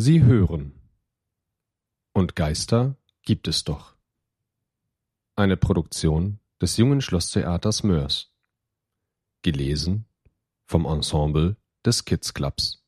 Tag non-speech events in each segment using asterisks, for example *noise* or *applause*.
Sie hören. Und Geister gibt es doch. Eine Produktion des Jungen Schlosstheaters Moers. Gelesen vom Ensemble des Kids Clubs.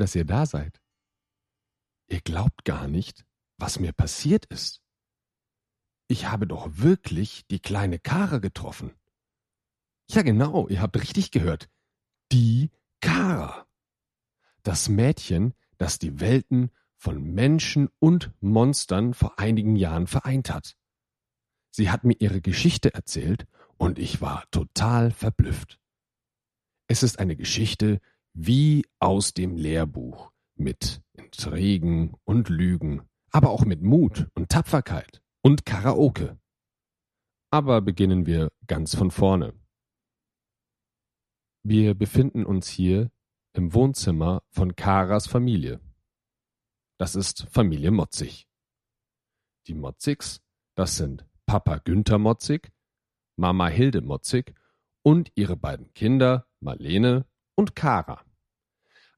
Dass ihr da seid. Ihr glaubt gar nicht, was mir passiert ist. Ich habe doch wirklich die kleine Kara getroffen. Ja, genau, ihr habt richtig gehört. Die Kara. Das Mädchen, das die Welten von Menschen und Monstern vor einigen Jahren vereint hat. Sie hat mir ihre Geschichte erzählt und ich war total verblüfft. Es ist eine Geschichte wie aus dem Lehrbuch mit Intrigen und Lügen, aber auch mit Mut und Tapferkeit und Karaoke. Aber beginnen wir ganz von vorne. Wir befinden uns hier im Wohnzimmer von Karas Familie. Das ist Familie Motzig. Die Motzigs, das sind Papa Günther Motzig, Mama Hilde Motzig und ihre beiden Kinder Marlene und Kara.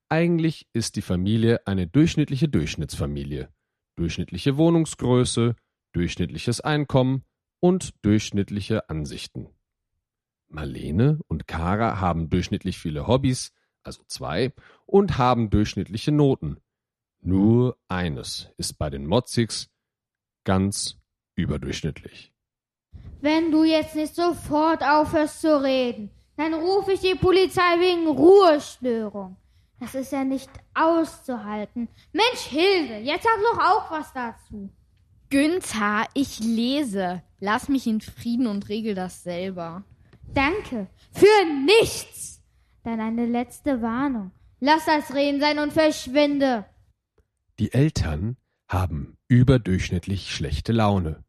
Eigentlich ist die Familie eine durchschnittliche Durchschnittsfamilie. Durchschnittliche Wohnungsgröße, durchschnittliches Einkommen und durchschnittliche Ansichten. Marlene und Kara haben durchschnittlich viele Hobbys, also zwei, und haben durchschnittliche Noten. Nur eines ist bei den Motzigs ganz überdurchschnittlich. Wenn du jetzt nicht sofort aufhörst zu reden, dann rufe ich die Polizei wegen Ruhestörung. Das ist ja nicht auszuhalten. Mensch, Hilde, jetzt sag doch auch was dazu. Günther, ich lese. Lass mich in Frieden und regel das selber. Danke. Für nichts. Dann eine letzte Warnung. Lass das Reden sein und verschwinde. Die Eltern haben überdurchschnittlich schlechte Laune.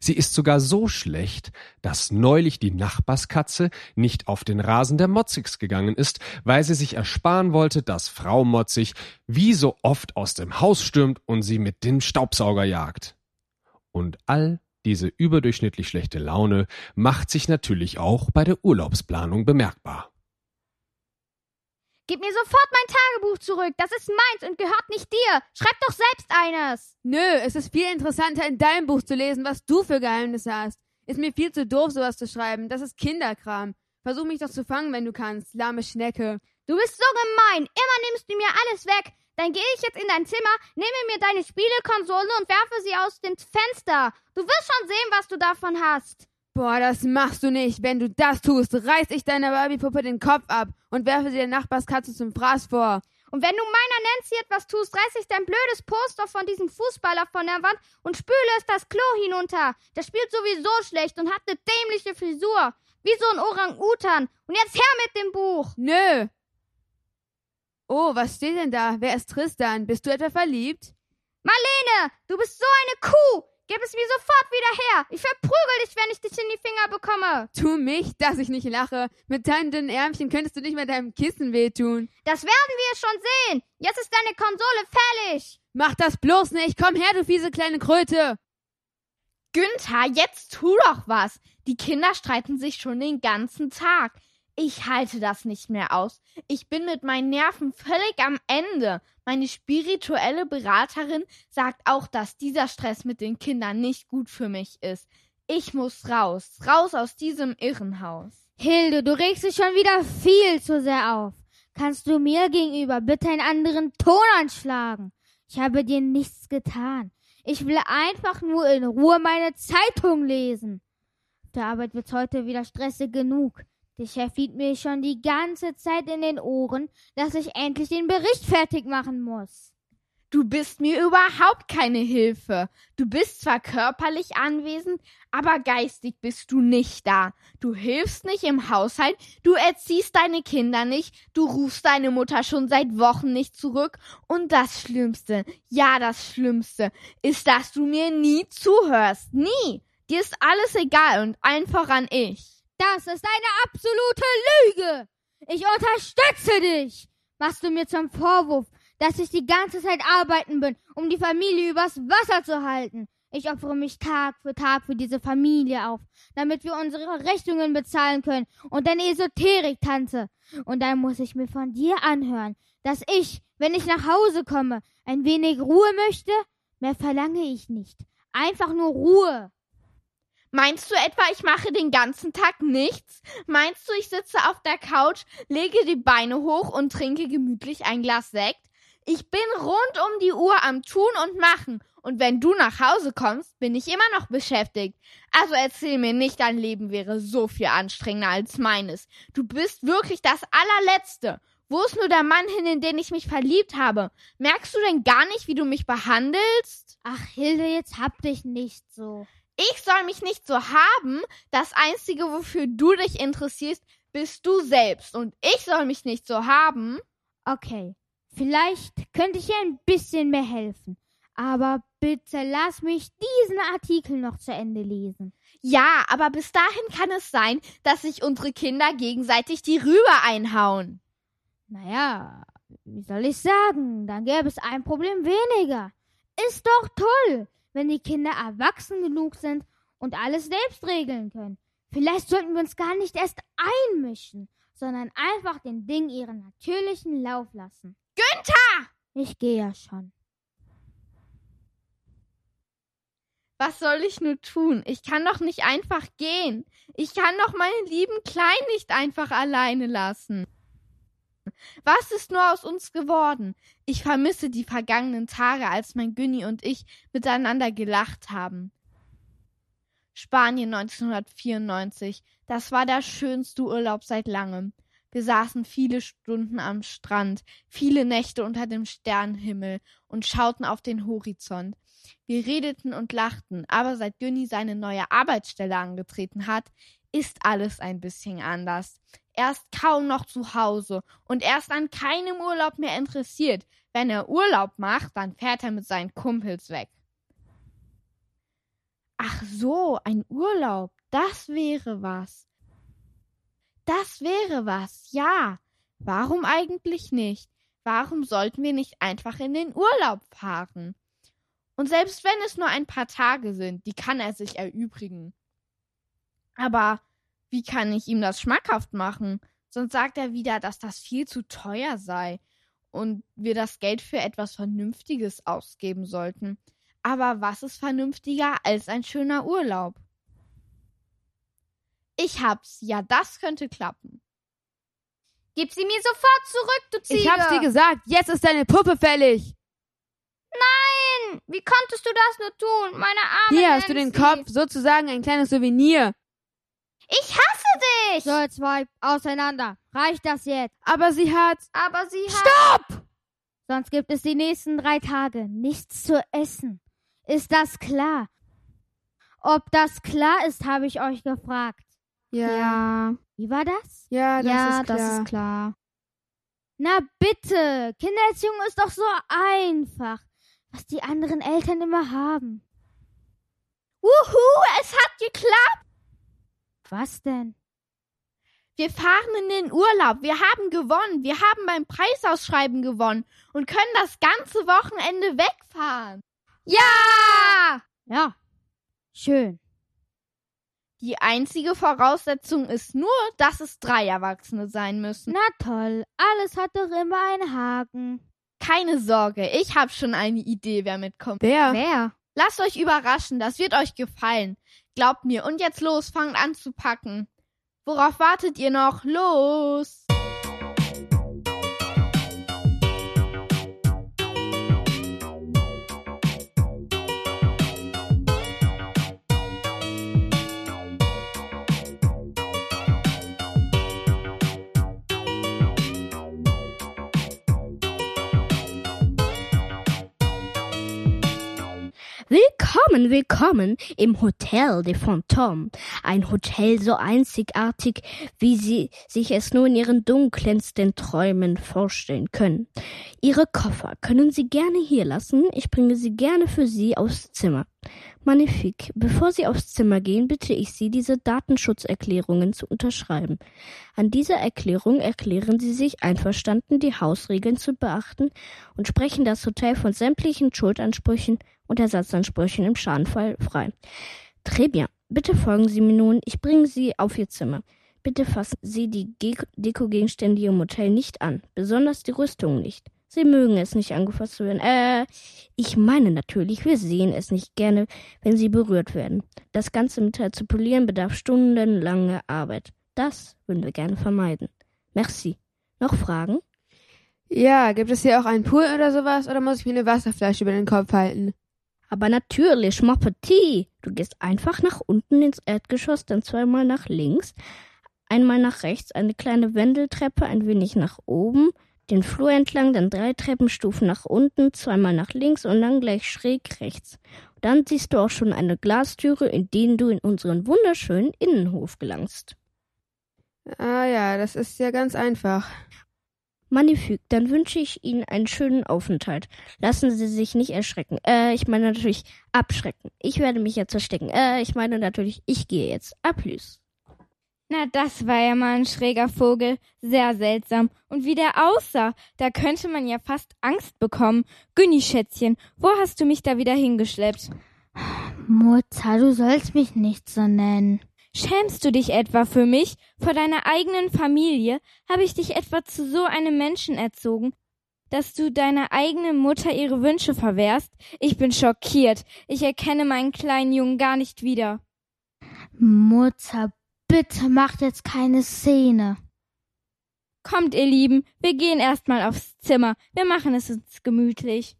Sie ist sogar so schlecht, dass neulich die Nachbarskatze nicht auf den Rasen der Motzigs gegangen ist, weil sie sich ersparen wollte, dass Frau Motzig wie so oft aus dem Haus stürmt und sie mit dem Staubsauger jagt. Und all diese überdurchschnittlich schlechte Laune macht sich natürlich auch bei der Urlaubsplanung bemerkbar. Gib mir sofort mein Tagebuch zurück. Das ist meins und gehört nicht dir. Schreib doch selbst eines. Nö, es ist viel interessanter, in deinem Buch zu lesen, was du für Geheimnisse hast. Ist mir viel zu doof, sowas zu schreiben. Das ist Kinderkram. Versuch mich doch zu fangen, wenn du kannst, lahme Schnecke. Du bist so gemein. Immer nimmst du mir alles weg. Dann gehe ich jetzt in dein Zimmer, nehme mir deine Spielekonsole und werfe sie aus dem Fenster. Du wirst schon sehen, was du davon hast. Boah, das machst du nicht. Wenn du das tust, reiß ich deiner Barbiepuppe den Kopf ab und werfe sie der Nachbarskatze zum Fraß vor. Und wenn du meiner Nancy etwas tust, reiß ich dein blödes Poster von diesem Fußballer von der Wand und spüle es das Klo hinunter. Der spielt sowieso schlecht und hat eine dämliche Frisur. Wie so ein Orang-Utan. Und jetzt her mit dem Buch. Nö. Oh, was steht denn da? Wer ist Tristan? Bist du etwa verliebt? Marlene, du bist so eine Kuh. Gib es mir sofort wieder her. Ich verprügel dich, wenn ich dich in die Finger bekomme. Tu mich, dass ich nicht lache. Mit deinen dünnen Ärmchen könntest du nicht mehr deinem Kissen wehtun. Das werden wir schon sehen. Jetzt ist deine Konsole fällig. Mach das bloß nicht. Komm her, du fiese kleine Kröte. Günther, jetzt tu doch was. Die Kinder streiten sich schon den ganzen Tag. Ich halte das nicht mehr aus. Ich bin mit meinen Nerven völlig am Ende. Meine spirituelle Beraterin sagt auch, dass dieser Stress mit den Kindern nicht gut für mich ist. Ich muss raus, raus aus diesem Irrenhaus. Hilde, du regst dich schon wieder viel zu sehr auf. Kannst du mir gegenüber bitte einen anderen Ton anschlagen? Ich habe dir nichts getan. Ich will einfach nur in Ruhe meine Zeitung lesen. Der Arbeit wird's heute wieder stressig genug. Der Chef hielt mir schon die ganze Zeit in den Ohren, dass ich endlich den Bericht fertig machen muss. Du bist mir überhaupt keine Hilfe. Du bist zwar körperlich anwesend, aber geistig bist du nicht da. Du hilfst nicht im Haushalt, du erziehst deine Kinder nicht, du rufst deine Mutter schon seit Wochen nicht zurück. Und das Schlimmste, ja das Schlimmste, ist, dass du mir nie zuhörst. Nie. Dir ist alles egal und allen voran ich. Das ist eine absolute Lüge. Ich unterstütze dich. Machst du mir zum Vorwurf, dass ich die ganze Zeit arbeiten bin, um die Familie übers Wasser zu halten? Ich opfere mich Tag für Tag für diese Familie auf, damit wir unsere Rechnungen bezahlen können und deine Esoterik tanze. Und dann muss ich mir von dir anhören, dass ich, wenn ich nach Hause komme, ein wenig Ruhe möchte? Mehr verlange ich nicht. Einfach nur Ruhe. Meinst du etwa, ich mache den ganzen Tag nichts? Meinst du, ich sitze auf der Couch, lege die Beine hoch und trinke gemütlich ein Glas Sekt? Ich bin rund um die Uhr am Tun und Machen. Und wenn du nach Hause kommst, bin ich immer noch beschäftigt. Also erzähl mir nicht, dein Leben wäre so viel anstrengender als meines. Du bist wirklich das allerletzte. Wo ist nur der Mann hin, in den ich mich verliebt habe? Merkst du denn gar nicht, wie du mich behandelst? Ach, Hilde, jetzt hab dich nicht so. Ich soll mich nicht so haben. Das Einzige, wofür du dich interessierst, bist du selbst. Und ich soll mich nicht so haben. Okay, vielleicht könnte ich dir ein bisschen mehr helfen. Aber bitte lass mich diesen Artikel noch zu Ende lesen. Ja, aber bis dahin kann es sein, dass sich unsere Kinder gegenseitig die Rübe einhauen. Naja, wie soll ich sagen? Dann gäbe es ein Problem weniger. Ist doch toll, wenn die Kinder erwachsen genug sind und alles selbst regeln können. Vielleicht sollten wir uns gar nicht erst einmischen, sondern einfach den Dingen ihren natürlichen Lauf lassen. Günther! Ich gehe ja schon. Was soll ich nur tun? Ich kann doch nicht einfach gehen. Ich kann doch meinen lieben Klein nicht einfach alleine lassen. Was ist nur aus uns geworden? Ich vermisse die vergangenen Tage, als mein Günni und ich miteinander gelacht haben. Spanien 1994. Das war der schönste Urlaub seit langem. Wir saßen viele Stunden am Strand, viele Nächte unter dem Sternenhimmel und schauten auf den Horizont. Wir redeten und lachten, aber seit Günni seine neue Arbeitsstelle angetreten hat, ist alles ein bisschen anders. Er ist kaum noch zu Hause und er ist an keinem Urlaub mehr interessiert. Wenn er Urlaub macht, dann fährt er mit seinen Kumpels weg. Ach so, ein Urlaub, das wäre was. Das wäre was, ja. Warum eigentlich nicht? Warum sollten wir nicht einfach in den Urlaub fahren? Und selbst wenn es nur ein paar Tage sind, die kann er sich erübrigen. Aber wie kann ich ihm das schmackhaft machen? Sonst sagt er wieder, dass das viel zu teuer sei und wir das Geld für etwas Vernünftiges ausgeben sollten. Aber was ist vernünftiger als ein schöner Urlaub? Ich hab's. Ja, das könnte klappen. Gib sie mir sofort zurück, du Ziege. Ich hab's dir gesagt, jetzt ist deine Puppe fällig. Nein, wie konntest du das nur tun, meine arme Hier hast du den. Kopf, sozusagen ein kleines Souvenir. Ich hasse dich. So, ihr zwei, auseinander. Reicht das jetzt? Aber sie hat. Aber sie hat... Stopp! Sonst gibt es die nächsten drei Tage nichts zu essen. Ist das klar? Ob das klar ist, habe ich euch gefragt. Ja, Wie war das? Ja, das ja, ist klar. das ist klar. Na bitte, Kindererziehung ist doch so einfach, was die anderen Eltern immer haben. Wuhu, es hat geklappt. Was denn? Wir fahren in den Urlaub. Wir haben gewonnen. Wir haben beim Preisausschreiben gewonnen und können das ganze Wochenende wegfahren. Ja! Ja, schön. Die einzige Voraussetzung ist nur, dass es drei Erwachsene sein müssen. Na toll, alles hat doch immer einen Haken. Keine Sorge, ich habe schon eine Idee, wer mitkommt. Wer? Wer? Lasst euch überraschen, das wird euch gefallen. Glaubt mir. Und jetzt los, fangt an zu packen. Worauf wartet ihr noch? Los! Willkommen, willkommen im Hotel de Fantôme. Ein Hotel so einzigartig, wie Sie sich es nur in Ihren dunkelsten Träumen vorstellen können. Ihre Koffer können Sie gerne hier lassen. Ich bringe sie gerne für Sie aufs Zimmer. Magnifik. Bevor Sie aufs Zimmer gehen, bitte ich Sie, diese Datenschutzerklärungen zu unterschreiben. An dieser Erklärung erklären Sie sich einverstanden, die Hausregeln zu beachten und sprechen das Hotel von sämtlichen Schuldansprüchen und Ersatzansprüchen im Schadenfall frei. Très bien. Bitte folgen Sie mir nun. Ich bringe Sie auf Ihr Zimmer. Bitte fassen Sie die Ge Dekogegenstände im Hotel nicht an, besonders die Rüstung nicht. Sie mögen es nicht angefasst zu werden. Äh, ich meine natürlich, wir sehen es nicht gerne, wenn sie berührt werden. Das ganze Metall zu polieren bedarf stundenlange Arbeit. Das würden wir gerne vermeiden. Merci. Noch Fragen? Ja, gibt es hier auch einen Pool oder sowas oder muss ich mir eine Wasserflasche über den Kopf halten? Aber natürlich, mon petit. Du gehst einfach nach unten ins Erdgeschoss, dann zweimal nach links, einmal nach rechts, eine kleine Wendeltreppe, ein wenig nach oben, den Flur entlang, dann drei Treppenstufen nach unten, zweimal nach links und dann gleich schräg rechts. Dann siehst du auch schon eine Glastüre, in denen du in unseren wunderschönen Innenhof gelangst. Ah ja, das ist ja ganz einfach. Magnifik, dann wünsche ich Ihnen einen schönen Aufenthalt. Lassen Sie sich nicht erschrecken. Äh, ich meine natürlich abschrecken. Ich werde mich jetzt verstecken. Äh, ich meine natürlich, ich gehe jetzt. Aplus. Na, das war ja mal ein schräger Vogel. Sehr seltsam. Und wie der aussah, da könnte man ja fast Angst bekommen. Günni, Schätzchen, wo hast du mich da wieder hingeschleppt? Mutter, du sollst mich nicht so nennen. Schämst du dich etwa für mich? Vor deiner eigenen Familie? Habe ich dich etwa zu so einem Menschen erzogen, dass du deiner eigenen Mutter ihre Wünsche verwehrst? Ich bin schockiert. Ich erkenne meinen kleinen Jungen gar nicht wieder. Mutter, bitte macht jetzt keine Szene. Kommt, ihr Lieben, wir gehen erstmal aufs Zimmer. Wir machen es uns gemütlich.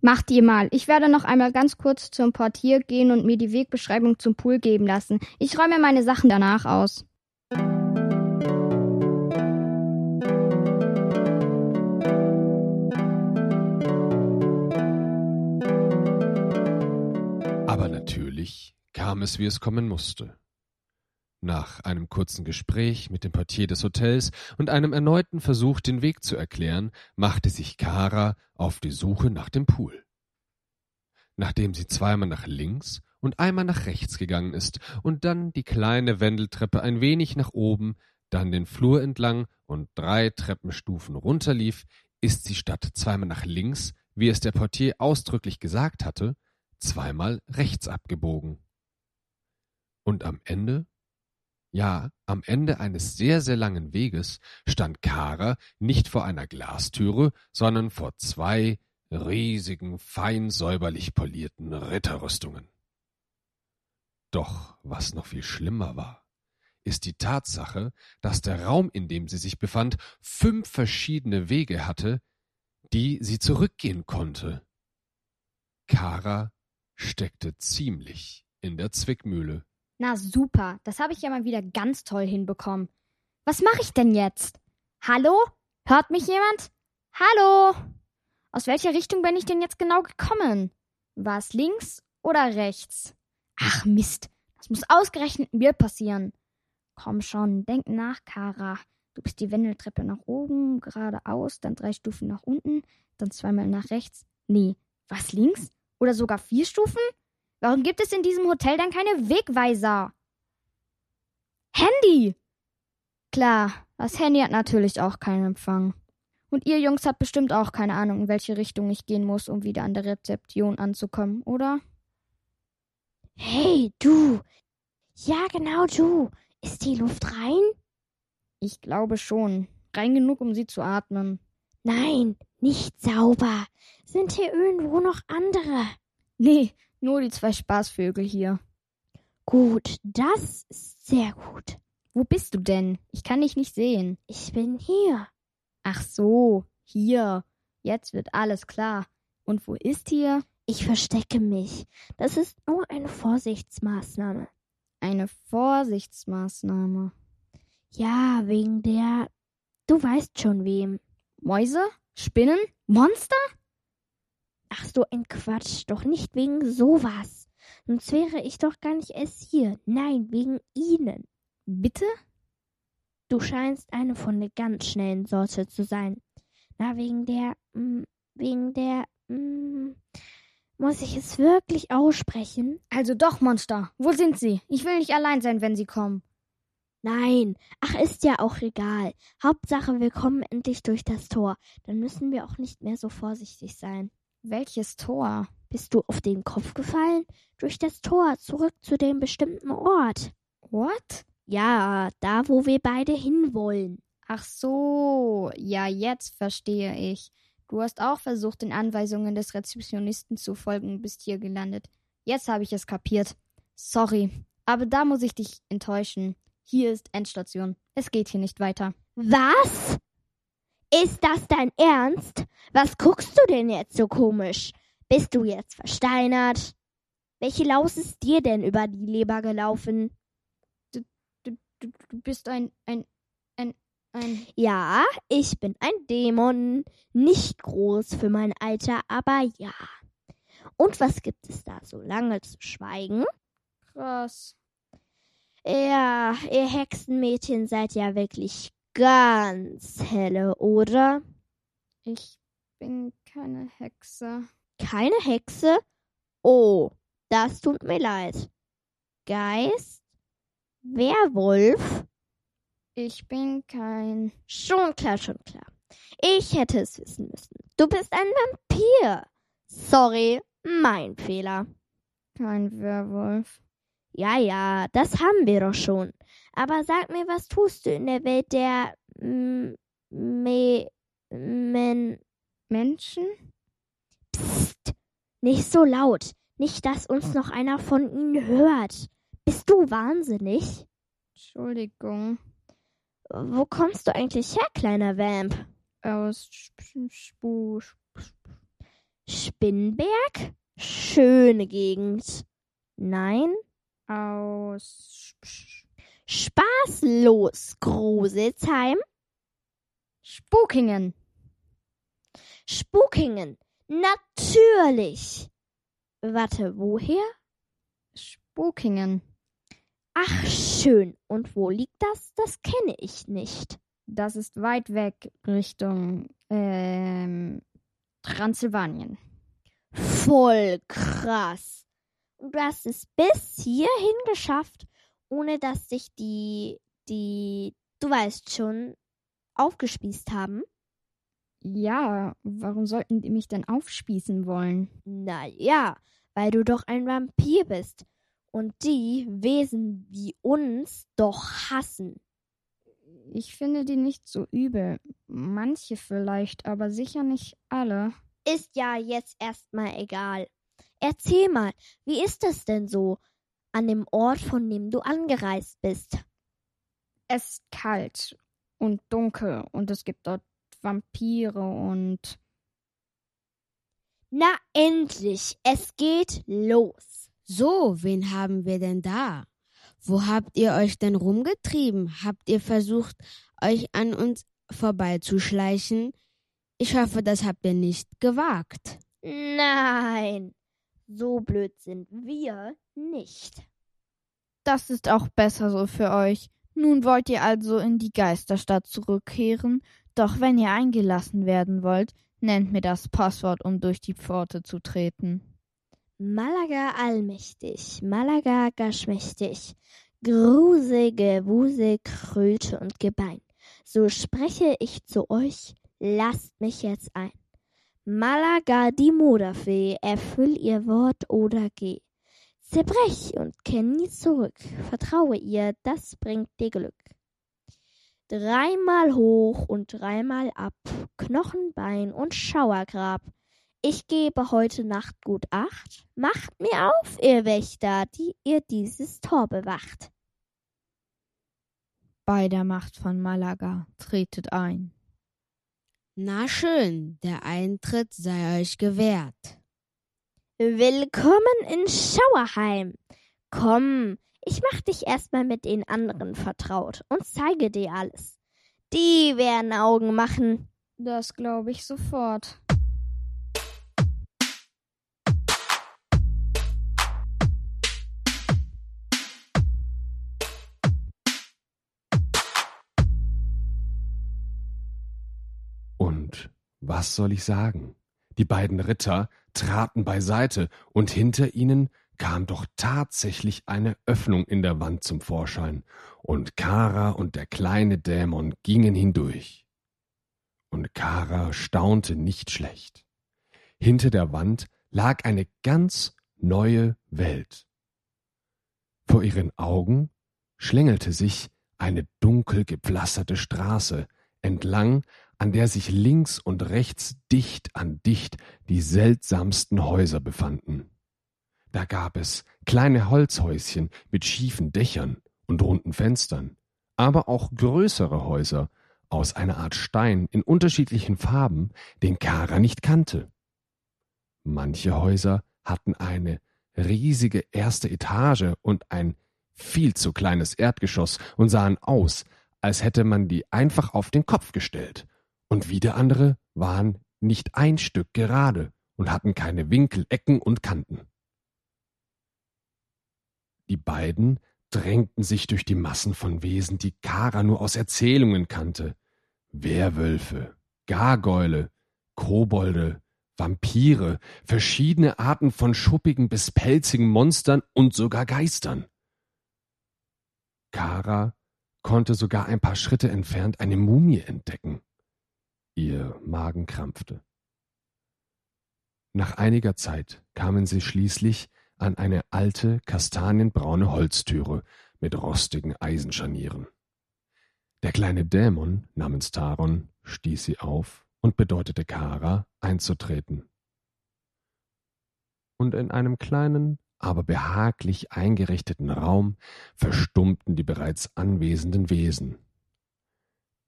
Macht ihr mal. Ich werde noch einmal ganz kurz zum Portier gehen und mir die Wegbeschreibung zum Pool geben lassen. Ich räume meine Sachen danach aus. Aber natürlich kam es, wie es kommen musste. Nach einem kurzen Gespräch mit dem Portier des Hotels und einem erneuten Versuch, den Weg zu erklären, machte sich Kara auf die Suche nach dem Pool. Nachdem sie zweimal nach links und einmal nach rechts gegangen ist und dann die kleine Wendeltreppe ein wenig nach oben, dann den Flur entlang und drei Treppenstufen runterlief, ist sie statt zweimal nach links, wie es der Portier ausdrücklich gesagt hatte, zweimal rechts abgebogen. Und am Ende ja, am Ende eines sehr, sehr langen Weges stand Kara nicht vor einer Glastüre, sondern vor zwei riesigen, fein säuberlich polierten Ritterrüstungen. Doch was noch viel schlimmer war, ist die Tatsache, dass der Raum, in dem sie sich befand, fünf verschiedene Wege hatte, die sie zurückgehen konnte. Kara steckte ziemlich in der Zwickmühle. Na super, das habe ich ja mal wieder ganz toll hinbekommen. Was mache ich denn jetzt? Hallo? Hört mich jemand? Hallo? Aus welcher Richtung bin ich denn jetzt genau gekommen? War es links oder rechts? Ach Mist, das muss ausgerechnet mir passieren. Komm schon, denk nach, Kara. Du bist die Wendeltreppe nach oben, geradeaus, dann drei Stufen nach unten, dann zweimal nach rechts. Nee, was links? Oder sogar vier Stufen? Warum gibt es in diesem Hotel dann keine Wegweiser? Handy! Klar, das Handy hat natürlich auch keinen Empfang. Und ihr Jungs habt bestimmt auch keine Ahnung, in welche Richtung ich gehen muss, um wieder an der Rezeption anzukommen, oder? Hey, du! Ja, genau du! Ist die Luft rein? Ich glaube schon. Rein genug, um sie zu atmen. Nein, nicht sauber. Sind hier irgendwo noch andere? Nee, nur die zwei Spaßvögel hier. Gut, das ist sehr gut. Wo bist du denn? Ich kann dich nicht sehen. Ich bin hier. Ach so, hier. Jetzt wird alles klar. Und wo ist hier? Ich verstecke mich. Das ist nur eine Vorsichtsmaßnahme. Eine Vorsichtsmaßnahme. Ja, wegen der. Du weißt schon wem. Mäuse? Spinnen? Monster? Ach so ein Quatsch, doch nicht wegen sowas. Sonst wäre ich doch gar nicht erst hier. Nein, wegen Ihnen. Bitte? Du scheinst eine von der ganz schnellen Sorte zu sein. Na, wegen der, mh, wegen der, mh, Muss ich es wirklich aussprechen? Also doch, Monster. Wo sind sie? Ich will nicht allein sein, wenn sie kommen. Nein. Ach, ist ja auch egal. Hauptsache, wir kommen endlich durch das Tor. Dann müssen wir auch nicht mehr so vorsichtig sein. Welches Tor? Bist du auf den Kopf gefallen? Durch das Tor, zurück zu dem bestimmten Ort. What? Ja, da, wo wir beide hinwollen. Ach so. Ja, jetzt verstehe ich. Du hast auch versucht, den Anweisungen des Rezeptionisten zu folgen und bist hier gelandet. Jetzt habe ich es kapiert. Sorry, aber da muss ich dich enttäuschen. Hier ist Endstation. Es geht hier nicht weiter. Was? Ist das dein Ernst? Was guckst du denn jetzt so komisch? Bist du jetzt versteinert? Welche Laus ist dir denn über die Leber gelaufen? Du, du, du bist ein, ein, ein, ein. Ja, ich bin ein Dämon. Nicht groß für mein Alter, aber ja. Und was gibt es da so lange zu schweigen? Krass. Ja, ihr Hexenmädchen seid ja wirklich ganz helle, oder? Ich bin keine Hexe. Keine Hexe? Oh, das tut mir leid. Geist? Werwolf? Ich bin kein. Schon klar, schon klar. Ich hätte es wissen müssen. Du bist ein Vampir. Sorry, mein Fehler. Kein Werwolf. Ja, ja, das haben wir doch schon. Aber sag mir, was tust du in der Welt der mm, Me Men Menschen? Psst, nicht so laut. Nicht, dass uns noch einer von ihnen hört. Bist du wahnsinnig? Entschuldigung. Wo kommst du eigentlich her, kleiner Vamp? Aus Sp Spu Spinnberg? Schöne Gegend. Nein? Aus Spaßlos, Gruselsheim? Spukingen. Spukingen. Natürlich. Warte, woher? Spukingen. Ach, schön. Und wo liegt das? Das kenne ich nicht. Das ist weit weg Richtung ähm, Transsilvanien. Voll krass. Und du hast es bis hierhin geschafft, ohne dass sich die, die, du weißt schon, aufgespießt haben. Ja, warum sollten die mich denn aufspießen wollen? Na ja, weil du doch ein Vampir bist und die Wesen wie uns doch hassen. Ich finde die nicht so übel. Manche vielleicht, aber sicher nicht alle. Ist ja jetzt erstmal egal. Erzähl mal, wie ist es denn so an dem Ort, von dem du angereist bist? Es ist kalt und dunkel und es gibt dort Vampire und. Na endlich, es geht los. So, wen haben wir denn da? Wo habt ihr euch denn rumgetrieben? Habt ihr versucht, euch an uns vorbeizuschleichen? Ich hoffe, das habt ihr nicht gewagt. Nein, so blöd sind wir nicht. Das ist auch besser so für euch. Nun wollt ihr also in die Geisterstadt zurückkehren, doch wenn ihr eingelassen werden wollt, nennt mir das Passwort, um durch die Pforte zu treten. Malaga allmächtig, Malaga geschmächtig, Gruse, Gewuse, Kröte und Gebein. So spreche ich zu euch, lasst mich jetzt ein. Malaga die Moderfee, erfüll ihr Wort oder geh. Zerbrech und kenn nie zurück, vertraue ihr, das bringt dir Glück. Dreimal hoch und dreimal ab, Knochen, Bein und Schauergrab. Ich gebe heute Nacht gut Acht. Macht mir auf, ihr Wächter, die ihr dieses Tor bewacht. Bei der Macht von Malaga tretet ein. Na schön, der Eintritt sei euch gewährt. Willkommen in Schauerheim. Komm, ich mach dich erstmal mit den anderen vertraut und zeige dir alles. Die werden Augen machen. Das glaube ich sofort. Was soll ich sagen? Die beiden Ritter traten beiseite, und hinter ihnen kam doch tatsächlich eine Öffnung in der Wand zum Vorschein, und Kara und der kleine Dämon gingen hindurch. Und Kara staunte nicht schlecht. Hinter der Wand lag eine ganz neue Welt. Vor ihren Augen schlängelte sich eine dunkel gepflasterte Straße entlang, an der sich links und rechts dicht an dicht die seltsamsten Häuser befanden. Da gab es kleine Holzhäuschen mit schiefen Dächern und runden Fenstern, aber auch größere Häuser aus einer Art Stein in unterschiedlichen Farben, den Kara nicht kannte. Manche Häuser hatten eine riesige erste Etage und ein viel zu kleines Erdgeschoss und sahen aus, als hätte man die einfach auf den Kopf gestellt. Und wieder andere waren nicht ein Stück gerade und hatten keine Winkel, Ecken und Kanten. Die beiden drängten sich durch die Massen von Wesen, die Kara nur aus Erzählungen kannte. Werwölfe, Gargäule, Kobolde, Vampire, verschiedene Arten von schuppigen bis pelzigen Monstern und sogar Geistern. Kara konnte sogar ein paar Schritte entfernt eine Mumie entdecken. Ihr Magen krampfte. Nach einiger Zeit kamen sie schließlich an eine alte, kastanienbraune Holztüre mit rostigen Eisenscharnieren. Der kleine Dämon namens Taron stieß sie auf und bedeutete Kara, einzutreten. Und in einem kleinen, aber behaglich eingerichteten Raum verstummten die bereits anwesenden Wesen.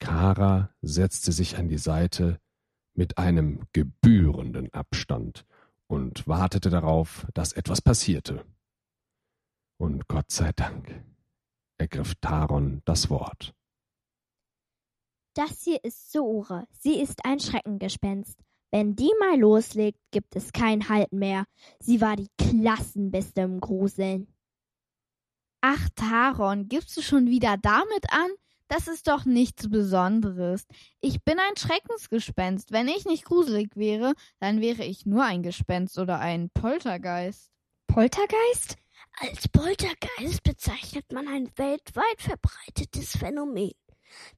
Kara setzte sich an die Seite mit einem gebührenden Abstand und wartete darauf, dass etwas passierte. Und Gott sei Dank ergriff Taron das Wort. Das hier ist Sora. Sie ist ein Schreckengespenst. Wenn die mal loslegt, gibt es kein Halten mehr. Sie war die Klassenbeste im Gruseln. Ach, Taron, gibst du schon wieder damit an? Das ist doch nichts Besonderes. Ich bin ein Schreckensgespenst. Wenn ich nicht gruselig wäre, dann wäre ich nur ein Gespenst oder ein Poltergeist. Poltergeist? Als Poltergeist bezeichnet man ein weltweit verbreitetes Phänomen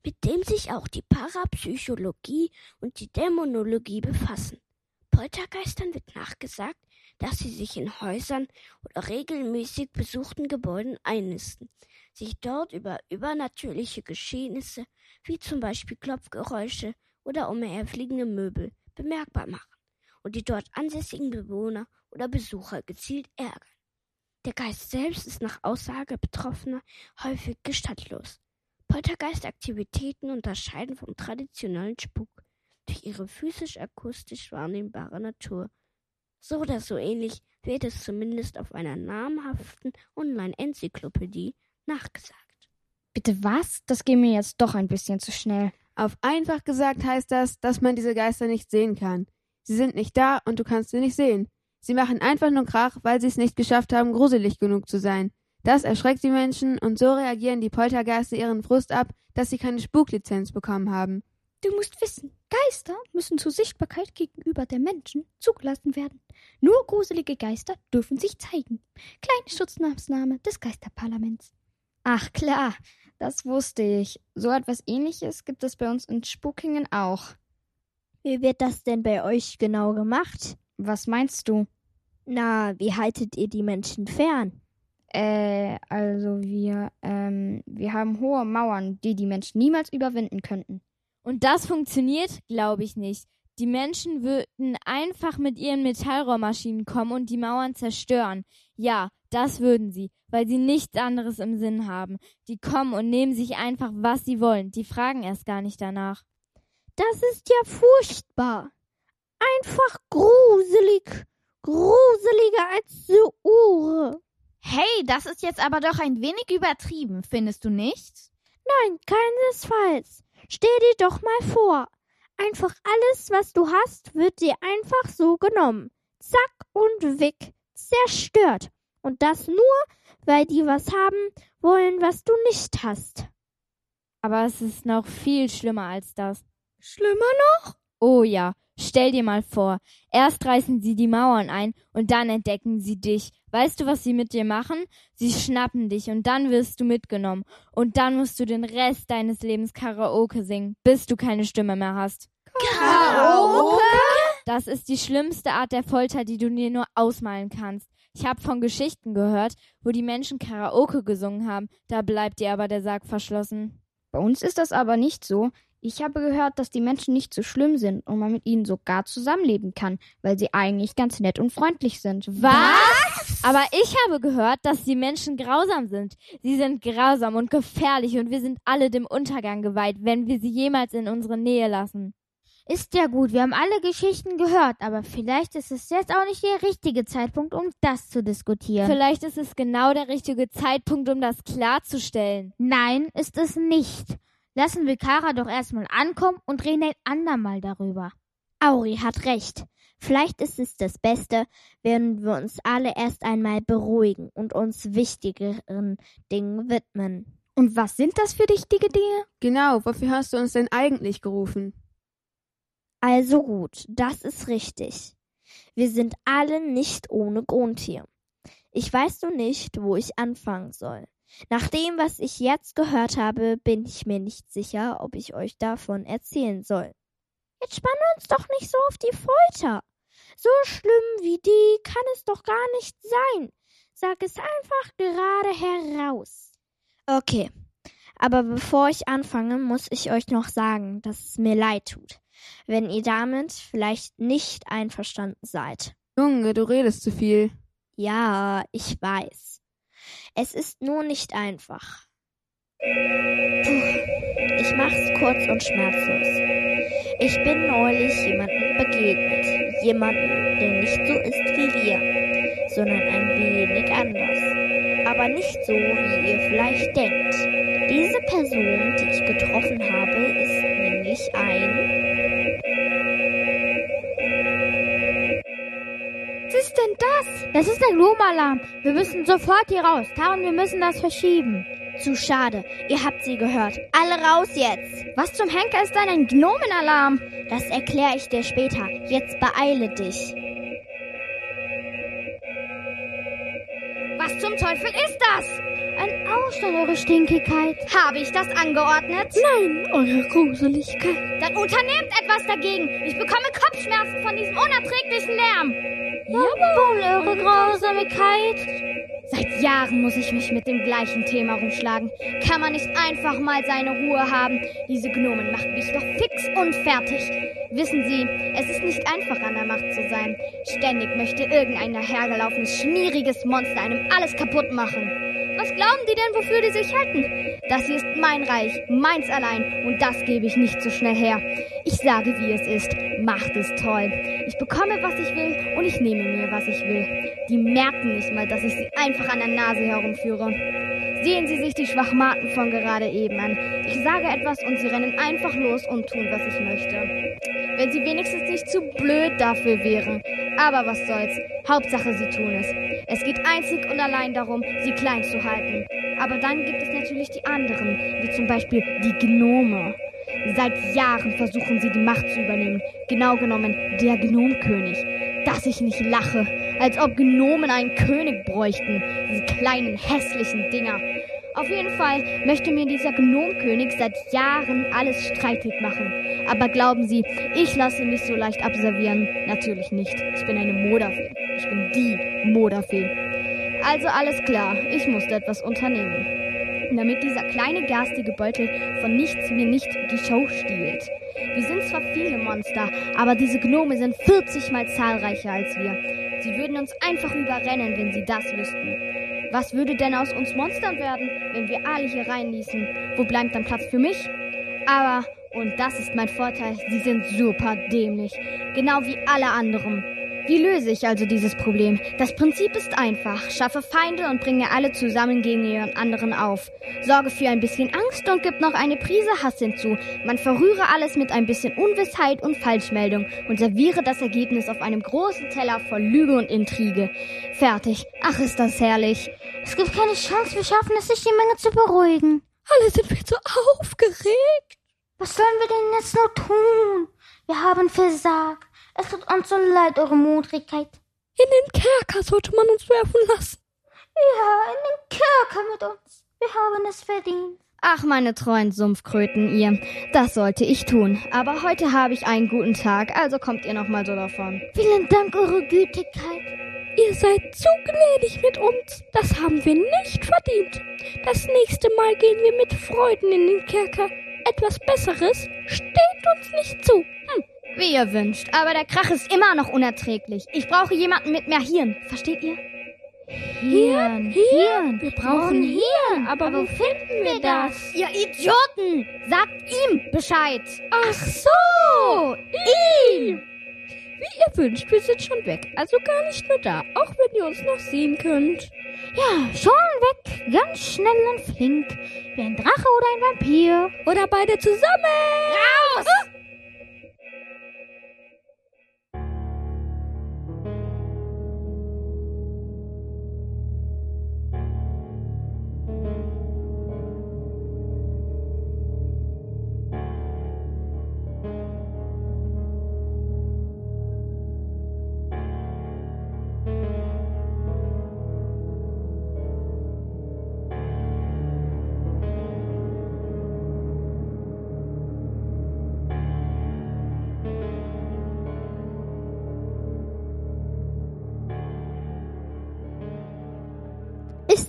mit dem sich auch die Parapsychologie und die Dämonologie befassen. Poltergeistern wird nachgesagt, dass sie sich in Häusern oder regelmäßig besuchten Gebäuden einnisten, sich dort über übernatürliche Geschehnisse wie zum Beispiel Klopfgeräusche oder umherfliegende Möbel bemerkbar machen und die dort ansässigen Bewohner oder Besucher gezielt ärgern. Der Geist selbst ist nach Aussage Betroffener häufig gestaltlos. Poltergeistaktivitäten unterscheiden vom traditionellen Spuk durch ihre physisch-akustisch wahrnehmbare Natur. So oder so ähnlich wird es zumindest auf einer namhaften Online-Enzyklopädie nachgesagt. Bitte was? Das geht mir jetzt doch ein bisschen zu schnell. Auf einfach gesagt heißt das, dass man diese Geister nicht sehen kann. Sie sind nicht da und du kannst sie nicht sehen. Sie machen einfach nur Krach, weil sie es nicht geschafft haben, gruselig genug zu sein. Das erschreckt die Menschen und so reagieren die Poltergeister ihren Frust ab, dass sie keine Spuklizenz bekommen haben. Du musst wissen, Geister müssen zur Sichtbarkeit gegenüber der Menschen zugelassen werden. Nur gruselige Geister dürfen sich zeigen. Kleine Schutznaßnahme des Geisterparlaments. Ach klar, das wusste ich. So etwas ähnliches gibt es bei uns in Spukingen auch. Wie wird das denn bei euch genau gemacht? Was meinst du? Na, wie haltet ihr die Menschen fern? Äh, also wir, ähm, wir haben hohe Mauern, die die Menschen niemals überwinden könnten. Und das funktioniert, glaube ich nicht. Die Menschen würden einfach mit ihren Metallrohrmaschinen kommen und die Mauern zerstören. Ja, das würden sie, weil sie nichts anderes im Sinn haben. Die kommen und nehmen sich einfach, was sie wollen. Die fragen erst gar nicht danach. Das ist ja furchtbar. Einfach gruselig. Gruseliger als so Ure. Hey, das ist jetzt aber doch ein wenig übertrieben, findest du nicht? Nein, keinesfalls. Stell dir doch mal vor. Einfach alles, was du hast, wird dir einfach so genommen. Zack und weg. Zerstört. Und das nur, weil die was haben wollen, was du nicht hast. Aber es ist noch viel schlimmer als das. Schlimmer noch? Oh ja, Stell dir mal vor, erst reißen sie die Mauern ein und dann entdecken sie dich. Weißt du, was sie mit dir machen? Sie schnappen dich und dann wirst du mitgenommen. Und dann musst du den Rest deines Lebens Karaoke singen, bis du keine Stimme mehr hast. Karaoke? Das ist die schlimmste Art der Folter, die du dir nur ausmalen kannst. Ich habe von Geschichten gehört, wo die Menschen Karaoke gesungen haben, da bleibt dir aber der Sarg verschlossen. Bei uns ist das aber nicht so. Ich habe gehört, dass die Menschen nicht so schlimm sind und man mit ihnen sogar zusammenleben kann, weil sie eigentlich ganz nett und freundlich sind. Was? Aber ich habe gehört, dass die Menschen grausam sind. Sie sind grausam und gefährlich und wir sind alle dem Untergang geweiht, wenn wir sie jemals in unsere Nähe lassen. Ist ja gut, wir haben alle Geschichten gehört, aber vielleicht ist es jetzt auch nicht der richtige Zeitpunkt, um das zu diskutieren. Vielleicht ist es genau der richtige Zeitpunkt, um das klarzustellen. Nein, ist es nicht. Lassen wir Kara doch erstmal ankommen und reden ein andermal darüber. Auri hat recht. Vielleicht ist es das Beste, wenn wir uns alle erst einmal beruhigen und uns wichtigeren Dingen widmen. Und was sind das für wichtige Dinge? Genau, wofür hast du uns denn eigentlich gerufen? Also gut, das ist richtig. Wir sind alle nicht ohne Grund hier. Ich weiß nur nicht, wo ich anfangen soll. Nach dem, was ich jetzt gehört habe, bin ich mir nicht sicher, ob ich euch davon erzählen soll. Jetzt spann uns doch nicht so auf die Folter. So schlimm wie die kann es doch gar nicht sein. Sag es einfach gerade heraus. Okay, aber bevor ich anfange, muss ich euch noch sagen, dass es mir leid tut, wenn ihr damit vielleicht nicht einverstanden seid. Junge, du redest zu viel. Ja, ich weiß. Es ist nur nicht einfach. Puh, ich mach's kurz und schmerzlos. Ich bin neulich jemandem begegnet. Jemanden, der nicht so ist wie wir, sondern ein wenig anders. Aber nicht so, wie ihr vielleicht denkt. Diese Person, die denn das? Ist der Gnomalarm. Wir müssen sofort hier raus. Taron, wir müssen das verschieben. Zu schade. Ihr habt sie gehört. Alle raus jetzt. Was zum Henker ist denn ein Gnomenalarm? Das erkläre ich dir später. Jetzt beeile dich. Was zum Teufel ist das? Ein Aufstand, eure Stinkigkeit. Habe ich das angeordnet? Nein, eure Gruseligkeit. Dann unternehmt etwas dagegen. Ich bekomme Kopfschmerzen von diesem unerträglichen Lärm. Jawohl, eure Grausamkeit. Seit Jahren muss ich mich mit dem gleichen Thema rumschlagen. Kann man nicht einfach mal seine Ruhe haben? Diese Gnomen machen mich doch fix und fertig. Wissen Sie, es ist nicht einfach an der Macht zu sein. Ständig möchte irgendein dahergelaufenes, schmieriges Monster einem alles kaputt machen. Was glauben die denn, wofür die sich halten? Das hier ist mein Reich, meins allein, und das gebe ich nicht so schnell her. Ich sage, wie es ist. Macht es toll. Ich bekomme, was ich will, und ich nehme mir, was ich will. Die merken nicht mal, dass ich sie einfach an der Nase herumführe. Sehen Sie sich die Schwachmaten von gerade eben an. Ich sage etwas und sie rennen einfach los und tun, was ich möchte. Wenn sie wenigstens nicht zu blöd dafür wären. Aber was soll's. Hauptsache, sie tun es. Es geht einzig und allein darum, sie klein zu halten. Aber dann gibt es natürlich die anderen, wie zum Beispiel die Gnome. Seit Jahren versuchen sie die Macht zu übernehmen. Genau genommen der Gnomkönig. Dass ich nicht lache, als ob Gnomen einen König bräuchten. Diese kleinen hässlichen Dinger. Auf jeden Fall möchte mir dieser Gnomkönig seit Jahren alles streitig machen. Aber glauben Sie, ich lasse mich so leicht abservieren? Natürlich nicht. Ich bin eine Modafee. Ich bin die Modafee. Also alles klar, ich musste etwas unternehmen. Damit dieser kleine garstige Beutel von nichts mir nicht die Show stiehlt. Wir sind zwar viele Monster, aber diese Gnome sind 40 mal zahlreicher als wir. Sie würden uns einfach überrennen, wenn sie das wüssten. Was würde denn aus uns Monstern werden, wenn wir alle hier reinließen? Wo bleibt dann Platz für mich? Aber, und das ist mein Vorteil, sie sind super dämlich. Genau wie alle anderen. Wie löse ich also dieses Problem? Das Prinzip ist einfach. Schaffe Feinde und bringe alle zusammen gegen ihren anderen auf. Sorge für ein bisschen Angst und gib noch eine Prise Hass hinzu. Man verrühre alles mit ein bisschen Unwissheit und Falschmeldung und serviere das Ergebnis auf einem großen Teller voll Lüge und Intrige. Fertig. Ach, ist das herrlich. Es gibt keine Chance, wir schaffen es nicht, die Menge zu beruhigen. Alle sind viel zu aufgeregt. Was sollen wir denn jetzt nur tun? Wir haben versagt. Es tut uns so leid, eure Mutrigkeit. In den Kerker sollte man uns werfen lassen. Ja, in den Kerker mit uns. Wir haben es verdient. Ach, meine treuen Sumpfkröten, ihr. Das sollte ich tun. Aber heute habe ich einen guten Tag, also kommt ihr noch mal so davon. Vielen Dank, eure Gütigkeit. Ihr seid so gnädig mit uns. Das haben wir nicht verdient. Das nächste Mal gehen wir mit Freuden in den Kerker. Etwas Besseres steht uns nicht zu. Hm. Wie ihr wünscht. Aber der Krach ist immer noch unerträglich. Ich brauche jemanden mit mehr Hirn. Versteht ihr? Hirn, Hirn. Wir brauchen Hirn. Aber, Aber wo finden wir das? Ihr Idioten! Sagt ihm Bescheid! Ach so, ihm. Wie ihr wünscht, wir sind schon weg. Also gar nicht mehr da. Auch wenn ihr uns noch sehen könnt. Ja, schon weg. Ganz schnell und flink. Wie ein Drache oder ein Vampir. Oder beide zusammen. Raus! Ist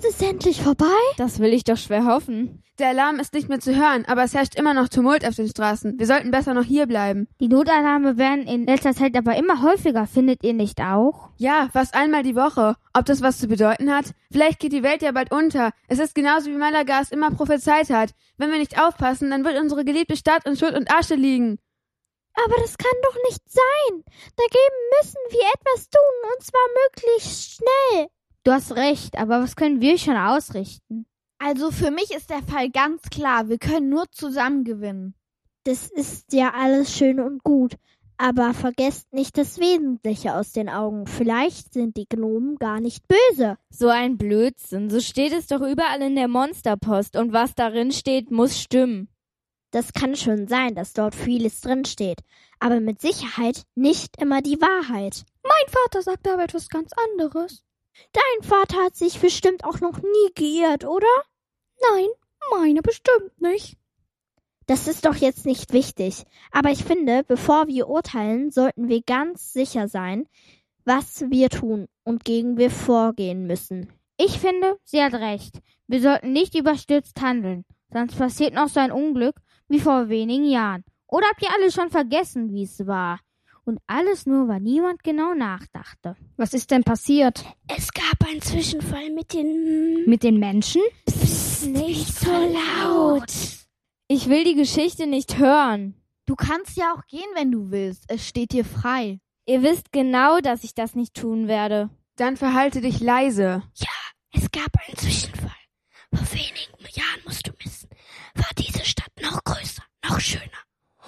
es endlich vorbei? Das will ich doch schwer hoffen. Der Alarm ist nicht mehr zu hören, aber es herrscht immer noch Tumult auf den Straßen. Wir sollten besser noch hier bleiben. Die Notalarme werden in letzter Zeit aber immer häufiger, findet ihr nicht auch? Ja, fast einmal die Woche. Ob das was zu bedeuten hat? Vielleicht geht die Welt ja bald unter. Es ist genauso wie Malaga es immer prophezeit hat. Wenn wir nicht aufpassen, dann wird unsere geliebte Stadt in Schutt und Asche liegen. Aber das kann doch nicht sein. Dagegen müssen wir etwas tun, und zwar möglichst schnell. Du hast recht, aber was können wir schon ausrichten? Also für mich ist der Fall ganz klar. Wir können nur zusammen gewinnen. Das ist ja alles schön und gut. Aber vergesst nicht das Wesentliche aus den Augen. Vielleicht sind die Gnomen gar nicht böse. So ein Blödsinn. So steht es doch überall in der Monsterpost. Und was darin steht, muss stimmen. Das kann schon sein, dass dort vieles drinsteht. Aber mit Sicherheit nicht immer die Wahrheit. Mein Vater sagte aber etwas ganz anderes. Dein Vater hat sich bestimmt auch noch nie geirrt, oder? Nein, meine bestimmt nicht. Das ist doch jetzt nicht wichtig. Aber ich finde, bevor wir urteilen, sollten wir ganz sicher sein, was wir tun und gegen wir vorgehen müssen. Ich finde, sie hat recht. Wir sollten nicht überstürzt handeln, sonst passiert noch so ein Unglück wie vor wenigen Jahren. Oder habt ihr alle schon vergessen, wie es war? Und alles nur, weil niemand genau nachdachte. Was ist denn passiert? Es gab einen Zwischenfall mit den. Mit den Menschen? Psst, nicht so laut. Ich will die Geschichte nicht hören. Du kannst ja auch gehen, wenn du willst. Es steht dir frei. Ihr wisst genau, dass ich das nicht tun werde. Dann verhalte dich leise. Ja, es gab einen Zwischenfall. Vor wenigen Jahren musst du wissen, war diese Stadt noch größer, noch schöner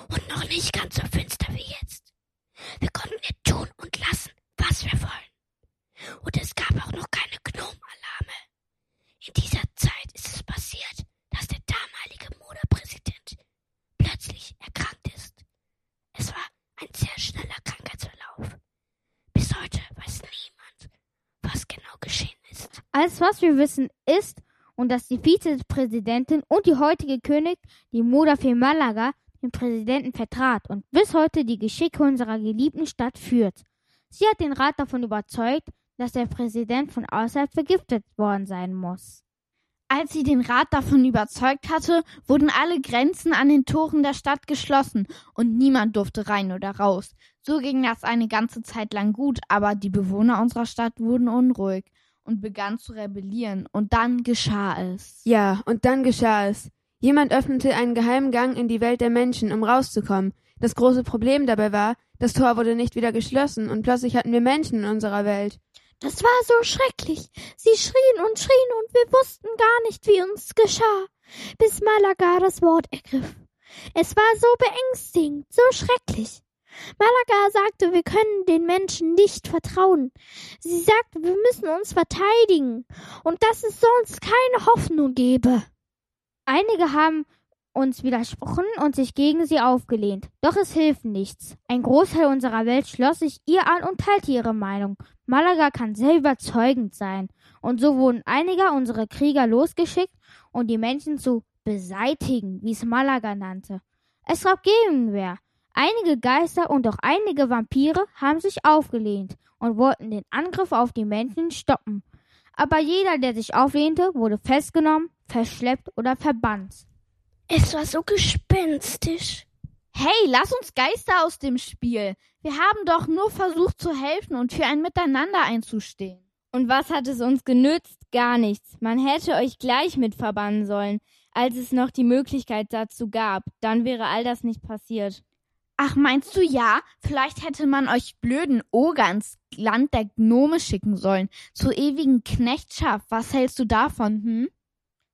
und noch nicht ganz so finster wie jetzt. Wir konnten tun und lassen, was wir wollen. Und es gab auch noch keine Gnomenalarme. In dieser Zeit ist es passiert, dass der damalige Moderpräsident plötzlich erkrankt ist. Es war ein sehr schneller Krankheitsverlauf. Bis heute weiß niemand, was genau geschehen ist. Alles, was wir wissen, ist, und dass die Vizepräsidentin und die heutige König, die Moda Malaga, den Präsidenten vertrat und bis heute die Geschicke unserer geliebten Stadt führt. Sie hat den Rat davon überzeugt, dass der Präsident von außerhalb vergiftet worden sein muss. Als sie den Rat davon überzeugt hatte, wurden alle Grenzen an den Toren der Stadt geschlossen und niemand durfte rein oder raus. So ging das eine ganze Zeit lang gut, aber die Bewohner unserer Stadt wurden unruhig und begannen zu rebellieren, und dann geschah es. Ja, und dann geschah es. Jemand öffnete einen geheimen Gang in die Welt der Menschen, um rauszukommen. Das große Problem dabei war, das Tor wurde nicht wieder geschlossen und plötzlich hatten wir Menschen in unserer Welt. Das war so schrecklich. Sie schrien und schrien und wir wussten gar nicht, wie uns geschah, bis Malaga das Wort ergriff. Es war so beängstigend, so schrecklich. Malaga sagte, wir können den Menschen nicht vertrauen. Sie sagte, wir müssen uns verteidigen und dass es sonst keine Hoffnung gebe. Einige haben uns widersprochen und sich gegen sie aufgelehnt. Doch es hilft nichts. Ein Großteil unserer Welt schloss sich ihr an und teilte ihre Meinung. Malaga kann sehr überzeugend sein. Und so wurden einige unserer Krieger losgeschickt, um die Menschen zu beseitigen, wie es Malaga nannte. Es gab Gegenwehr. Einige Geister und auch einige Vampire haben sich aufgelehnt und wollten den Angriff auf die Menschen stoppen. Aber jeder, der sich auflehnte, wurde festgenommen, verschleppt oder verbannt. Es war so gespenstisch. Hey, lass uns Geister aus dem Spiel. Wir haben doch nur versucht zu helfen und für ein Miteinander einzustehen. Und was hat es uns genützt? Gar nichts. Man hätte euch gleich mit verbannen sollen, als es noch die Möglichkeit dazu gab. Dann wäre all das nicht passiert. Ach, meinst du ja? Vielleicht hätte man euch blöden Oger ins Land der Gnome schicken sollen. Zur ewigen Knechtschaft. Was hältst du davon, hm?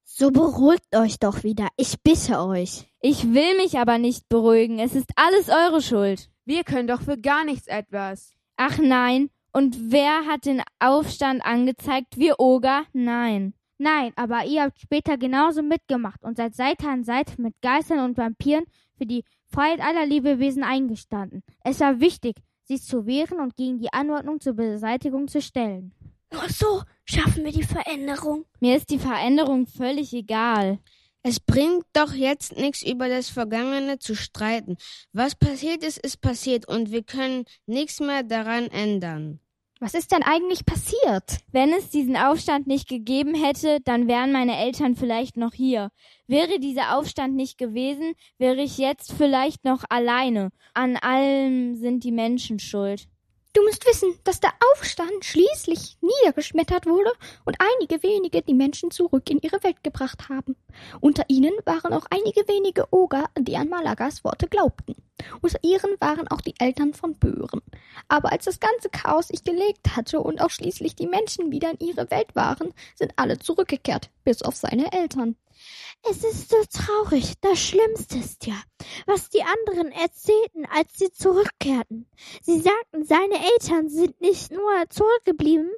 So beruhigt euch doch wieder. Ich bitte euch. Ich will mich aber nicht beruhigen. Es ist alles eure Schuld. Wir können doch für gar nichts etwas. Ach nein. Und wer hat den Aufstand angezeigt? Wir Oger? Nein. Nein, aber ihr habt später genauso mitgemacht und seid Seite an Seite mit Geistern und Vampiren für die Freiheit aller Lebewesen eingestanden. Es war wichtig, sich zu wehren und gegen die Anordnung zur Beseitigung zu stellen. Nur so schaffen wir die Veränderung. Mir ist die Veränderung völlig egal. Es bringt doch jetzt nichts über das Vergangene zu streiten. Was passiert ist, ist passiert und wir können nichts mehr daran ändern. Was ist denn eigentlich passiert? Wenn es diesen Aufstand nicht gegeben hätte, dann wären meine Eltern vielleicht noch hier. Wäre dieser Aufstand nicht gewesen, wäre ich jetzt vielleicht noch alleine. An allem sind die Menschen schuld. Du musst wissen, dass der Aufstand schließlich niedergeschmettert wurde und einige wenige die Menschen zurück in ihre Welt gebracht haben. Unter ihnen waren auch einige wenige Oger, die an Malagas Worte glaubten. Unter ihren waren auch die Eltern von Böhren. Aber als das ganze Chaos sich gelegt hatte und auch schließlich die Menschen wieder in ihre Welt waren, sind alle zurückgekehrt, bis auf seine Eltern. Es ist so traurig. Das Schlimmste ist ja, was die anderen erzählten, als sie zurückkehrten. Sie sagten, seine Eltern sind nicht nur zurückgeblieben,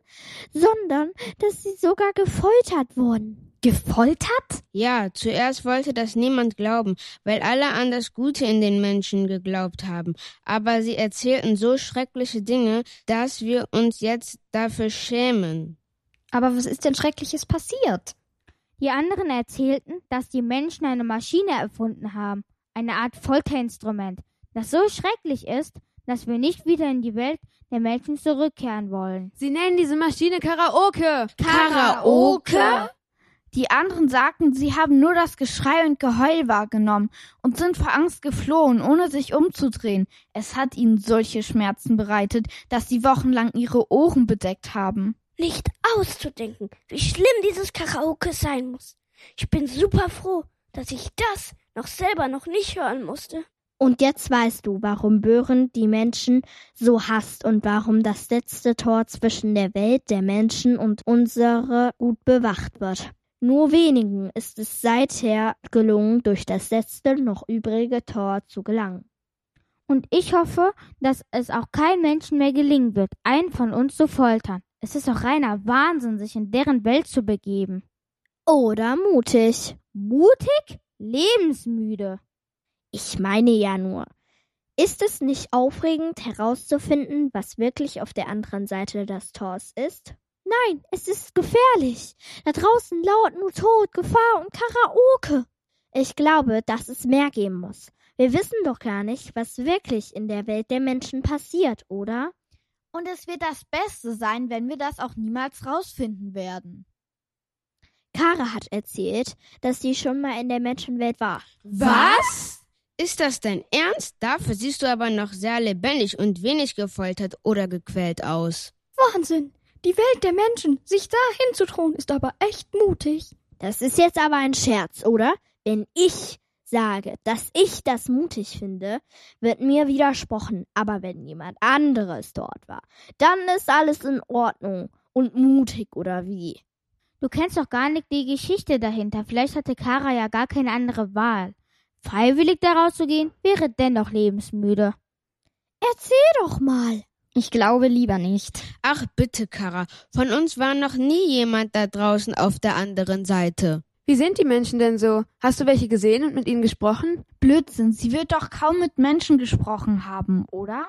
sondern dass sie sogar gefoltert wurden. Gefoltert? Ja, zuerst wollte das niemand glauben, weil alle an das Gute in den Menschen geglaubt haben. Aber sie erzählten so schreckliche Dinge, dass wir uns jetzt dafür schämen. Aber was ist denn Schreckliches passiert? Die anderen erzählten, dass die Menschen eine Maschine erfunden haben, eine Art Folterinstrument, das so schrecklich ist, dass wir nicht wieder in die Welt der Menschen zurückkehren wollen. Sie nennen diese Maschine Karaoke. Karaoke? Die anderen sagten, sie haben nur das Geschrei und Geheul wahrgenommen und sind vor Angst geflohen, ohne sich umzudrehen. Es hat ihnen solche Schmerzen bereitet, dass sie wochenlang ihre Ohren bedeckt haben. Nicht auszudenken, wie schlimm dieses Karaoke sein muss. Ich bin super froh, dass ich das noch selber noch nicht hören musste. Und jetzt weißt du, warum Böhren die Menschen so hasst und warum das letzte Tor zwischen der Welt der Menschen und unsere gut bewacht wird. Nur wenigen ist es seither gelungen, durch das letzte noch übrige Tor zu gelangen. Und ich hoffe, dass es auch kein Menschen mehr gelingen wird, einen von uns zu foltern. Es ist doch reiner Wahnsinn, sich in deren Welt zu begeben. Oder mutig. Mutig? Lebensmüde. Ich meine ja nur. Ist es nicht aufregend herauszufinden, was wirklich auf der anderen Seite des Tors ist? Nein, es ist gefährlich. Da draußen lauert nur Tod, Gefahr und Karaoke. Ich glaube, dass es mehr geben muss. Wir wissen doch gar nicht, was wirklich in der Welt der Menschen passiert, oder? Und es wird das Beste sein, wenn wir das auch niemals rausfinden werden. Kara hat erzählt, dass sie schon mal in der Menschenwelt war. Was? Ist das dein Ernst? Dafür siehst du aber noch sehr lebendig und wenig gefoltert oder gequält aus. Wahnsinn! Die Welt der Menschen, sich da hinzutrauen, ist aber echt mutig. Das ist jetzt aber ein Scherz, oder? Wenn ich sage, dass ich das mutig finde, wird mir widersprochen. Aber wenn jemand anderes dort war, dann ist alles in Ordnung und mutig oder wie? Du kennst doch gar nicht die Geschichte dahinter. Vielleicht hatte Kara ja gar keine andere Wahl. Freiwillig daraus zu gehen, wäre dennoch lebensmüde. Erzähl doch mal. Ich glaube lieber nicht. Ach bitte, Kara, von uns war noch nie jemand da draußen auf der anderen Seite. Wie sind die Menschen denn so? Hast du welche gesehen und mit ihnen gesprochen? Blödsinn, sie wird doch kaum mit Menschen gesprochen haben, oder?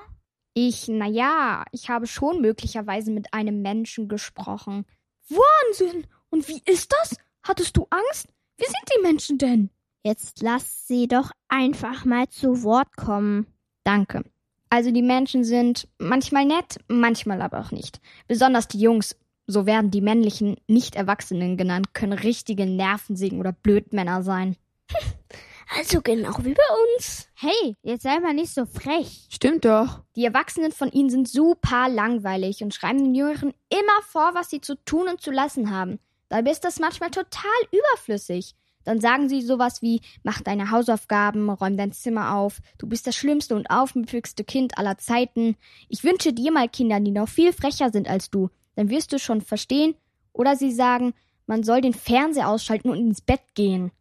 Ich, na ja, ich habe schon möglicherweise mit einem Menschen gesprochen. Wahnsinn! Und wie ist das? Hattest du Angst? Wie sind die Menschen denn? Jetzt lass sie doch einfach mal zu Wort kommen. Danke. Also die Menschen sind manchmal nett, manchmal aber auch nicht. Besonders die Jungs, so werden die männlichen Nicht-Erwachsenen genannt, können richtige Nervensägen oder Blödmänner sein. *laughs* Also genau wie bei uns. Hey, jetzt sei mal nicht so frech. Stimmt doch. Die Erwachsenen von ihnen sind super langweilig und schreiben den Jüngeren immer vor, was sie zu tun und zu lassen haben. Dabei ist das manchmal total überflüssig. Dann sagen sie sowas wie, mach deine Hausaufgaben, räum dein Zimmer auf, du bist das schlimmste und aufmüpfigste Kind aller Zeiten. Ich wünsche dir mal Kinder, die noch viel frecher sind als du. Dann wirst du schon verstehen. Oder sie sagen, man soll den Fernseher ausschalten und ins Bett gehen.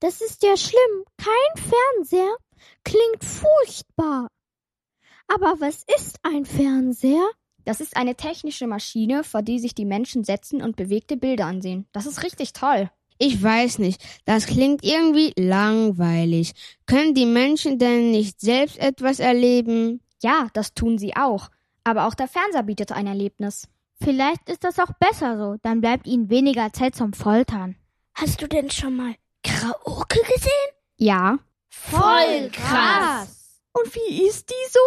Das ist ja schlimm. Kein Fernseher klingt furchtbar. Aber was ist ein Fernseher? Das ist eine technische Maschine, vor die sich die Menschen setzen und bewegte Bilder ansehen. Das ist richtig toll. Ich weiß nicht, das klingt irgendwie langweilig. Können die Menschen denn nicht selbst etwas erleben? Ja, das tun sie auch. Aber auch der Fernseher bietet ein Erlebnis. Vielleicht ist das auch besser so, dann bleibt ihnen weniger Zeit zum Foltern. Hast du denn schon mal Karaoke gesehen? Ja. Voll krass. Und wie ist die so?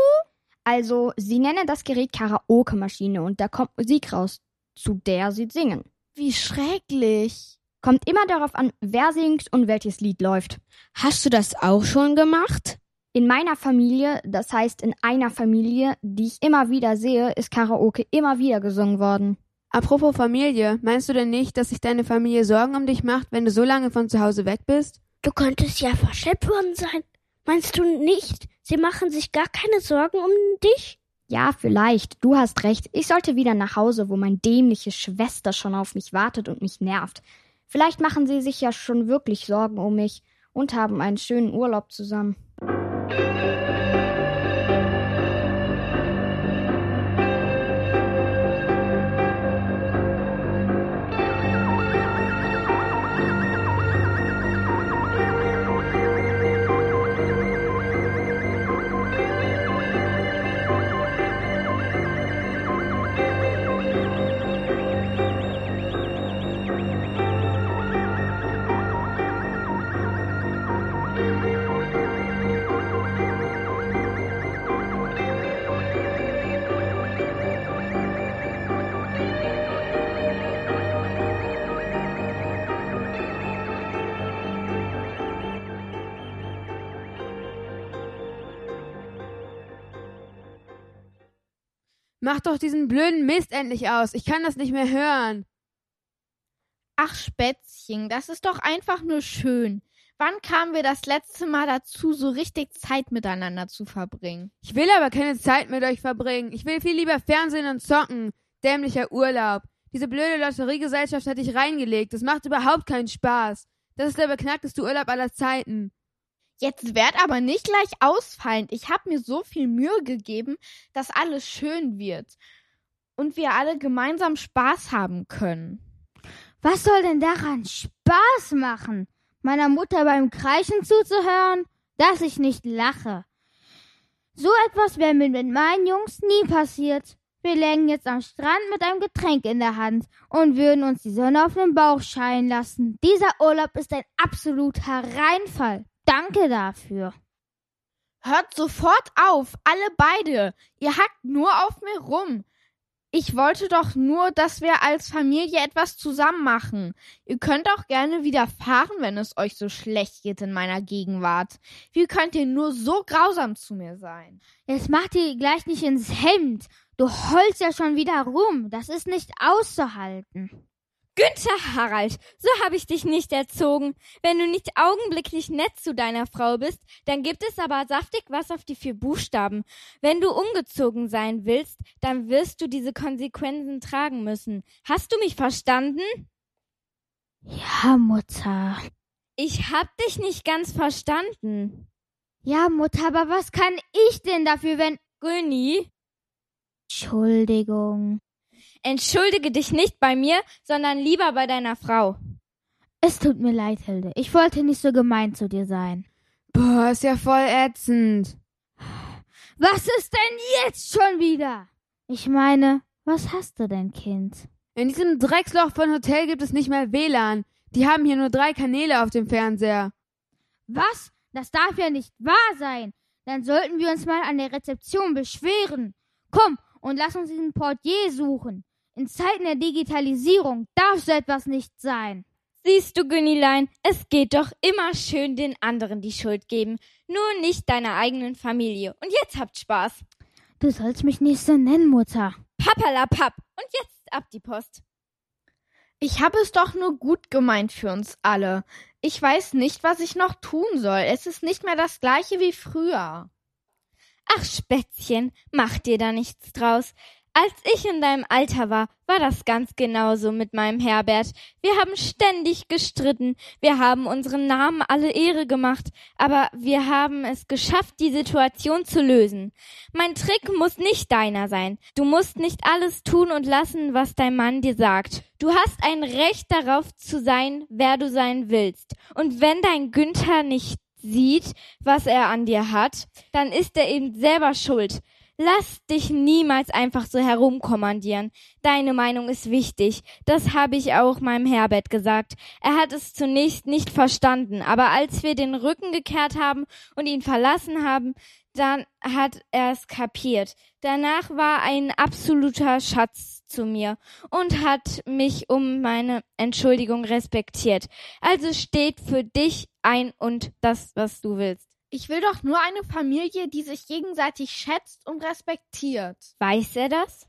Also, sie nennen das Gerät Karaoke-Maschine und da kommt Musik raus, zu der sie singen. Wie schrecklich. Kommt immer darauf an, wer singt und welches Lied läuft. Hast du das auch schon gemacht? In meiner Familie, das heißt in einer Familie, die ich immer wieder sehe, ist Karaoke immer wieder gesungen worden. Apropos Familie, meinst du denn nicht, dass sich deine Familie Sorgen um dich macht, wenn du so lange von zu Hause weg bist? Du könntest ja verschleppt worden sein. Meinst du nicht? Sie machen sich gar keine Sorgen um dich? Ja, vielleicht. Du hast recht. Ich sollte wieder nach Hause, wo meine dämliche Schwester schon auf mich wartet und mich nervt. Vielleicht machen sie sich ja schon wirklich Sorgen um mich und haben einen schönen Urlaub zusammen. Mach doch diesen blöden Mist endlich aus. Ich kann das nicht mehr hören. Ach, Spätzchen, das ist doch einfach nur schön. Wann kamen wir das letzte Mal dazu, so richtig Zeit miteinander zu verbringen? Ich will aber keine Zeit mit euch verbringen. Ich will viel lieber Fernsehen und zocken. Dämlicher Urlaub. Diese blöde Lotteriegesellschaft hat dich reingelegt. Das macht überhaupt keinen Spaß. Das ist der beknackteste Urlaub aller Zeiten. Jetzt werd aber nicht gleich ausfallend. Ich hab mir so viel Mühe gegeben, dass alles schön wird und wir alle gemeinsam Spaß haben können. Was soll denn daran Spaß machen? Meiner Mutter beim Kreischen zuzuhören? Dass ich nicht lache. So etwas wäre mir mit meinen Jungs nie passiert. Wir lägen jetzt am Strand mit einem Getränk in der Hand und würden uns die Sonne auf den Bauch scheinen lassen. Dieser Urlaub ist ein absoluter Reinfall. Danke dafür. Hört sofort auf, alle beide. Ihr hackt nur auf mir rum. Ich wollte doch nur, dass wir als Familie etwas zusammen machen. Ihr könnt auch gerne wieder fahren, wenn es euch so schlecht geht in meiner Gegenwart. Wie könnt ihr nur so grausam zu mir sein? Jetzt mach dir gleich nicht ins Hemd. Du heulst ja schon wieder rum. Das ist nicht auszuhalten. Günther Harald, so habe ich dich nicht erzogen. Wenn du nicht augenblicklich nett zu deiner Frau bist, dann gibt es aber saftig was auf die vier Buchstaben. Wenn du umgezogen sein willst, dann wirst du diese Konsequenzen tragen müssen. Hast du mich verstanden? Ja, Mutter. Ich hab dich nicht ganz verstanden. Ja, Mutter, aber was kann ich denn dafür, wenn. Günni, Entschuldigung. Entschuldige dich nicht bei mir, sondern lieber bei deiner Frau. Es tut mir leid, Hilde. Ich wollte nicht so gemein zu dir sein. Boah, ist ja voll ätzend. Was ist denn jetzt schon wieder? Ich meine, was hast du denn, Kind? In diesem Drecksloch von Hotel gibt es nicht mehr WLAN. Die haben hier nur drei Kanäle auf dem Fernseher. Was? Das darf ja nicht wahr sein. Dann sollten wir uns mal an der Rezeption beschweren. Komm und lass uns diesen Portier suchen. In Zeiten der Digitalisierung darf so etwas nicht sein. Siehst du, Günnilein, es geht doch immer schön den anderen die Schuld geben, nur nicht deiner eigenen Familie. Und jetzt habt Spaß. Du sollst mich nicht so nennen, Mutter. Pappalapapp. Und jetzt ab die Post. Ich habe es doch nur gut gemeint für uns alle. Ich weiß nicht, was ich noch tun soll. Es ist nicht mehr das gleiche wie früher. Ach, Spätzchen, mach dir da nichts draus. Als ich in deinem Alter war, war das ganz genauso mit meinem Herbert. Wir haben ständig gestritten, wir haben unseren Namen alle Ehre gemacht, aber wir haben es geschafft, die Situation zu lösen. Mein Trick muss nicht deiner sein. Du musst nicht alles tun und lassen, was dein Mann dir sagt. Du hast ein Recht darauf zu sein, wer du sein willst. Und wenn dein Günther nicht sieht, was er an dir hat, dann ist er eben selber schuld. Lass dich niemals einfach so herumkommandieren. Deine Meinung ist wichtig. Das habe ich auch meinem Herbert gesagt. Er hat es zunächst nicht verstanden, aber als wir den Rücken gekehrt haben und ihn verlassen haben, dann hat er es kapiert. Danach war ein absoluter Schatz zu mir und hat mich um meine Entschuldigung respektiert. Also steht für dich ein und das, was du willst. Ich will doch nur eine Familie, die sich gegenseitig schätzt und respektiert. Weiß er das?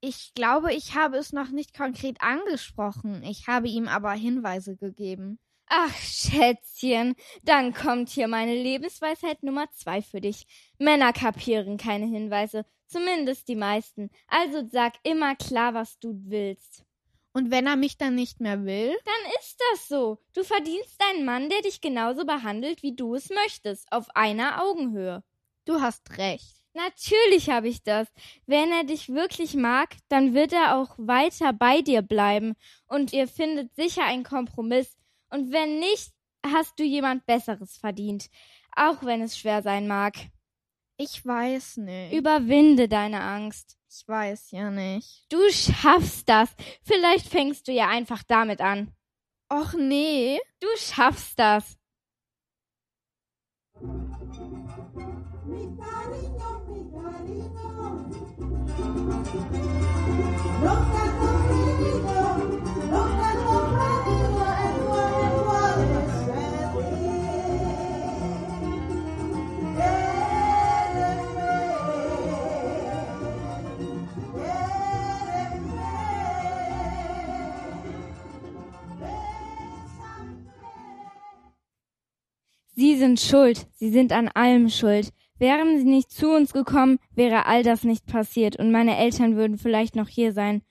Ich glaube, ich habe es noch nicht konkret angesprochen. Ich habe ihm aber Hinweise gegeben. Ach, Schätzchen, dann kommt hier meine Lebensweisheit Nummer zwei für dich. Männer kapieren keine Hinweise, zumindest die meisten. Also sag immer klar, was du willst. Und wenn er mich dann nicht mehr will? Dann ist das so. Du verdienst einen Mann, der dich genauso behandelt, wie du es möchtest, auf einer Augenhöhe. Du hast recht. Natürlich habe ich das. Wenn er dich wirklich mag, dann wird er auch weiter bei dir bleiben und ihr findet sicher einen Kompromiss. Und wenn nicht, hast du jemand Besseres verdient, auch wenn es schwer sein mag. Ich weiß nicht. Überwinde deine Angst. Ich weiß ja nicht. Du schaffst das. Vielleicht fängst du ja einfach damit an. Och nee. Du schaffst das. Sie sind schuld, sie sind an allem schuld. Wären sie nicht zu uns gekommen, wäre all das nicht passiert und meine Eltern würden vielleicht noch hier sein.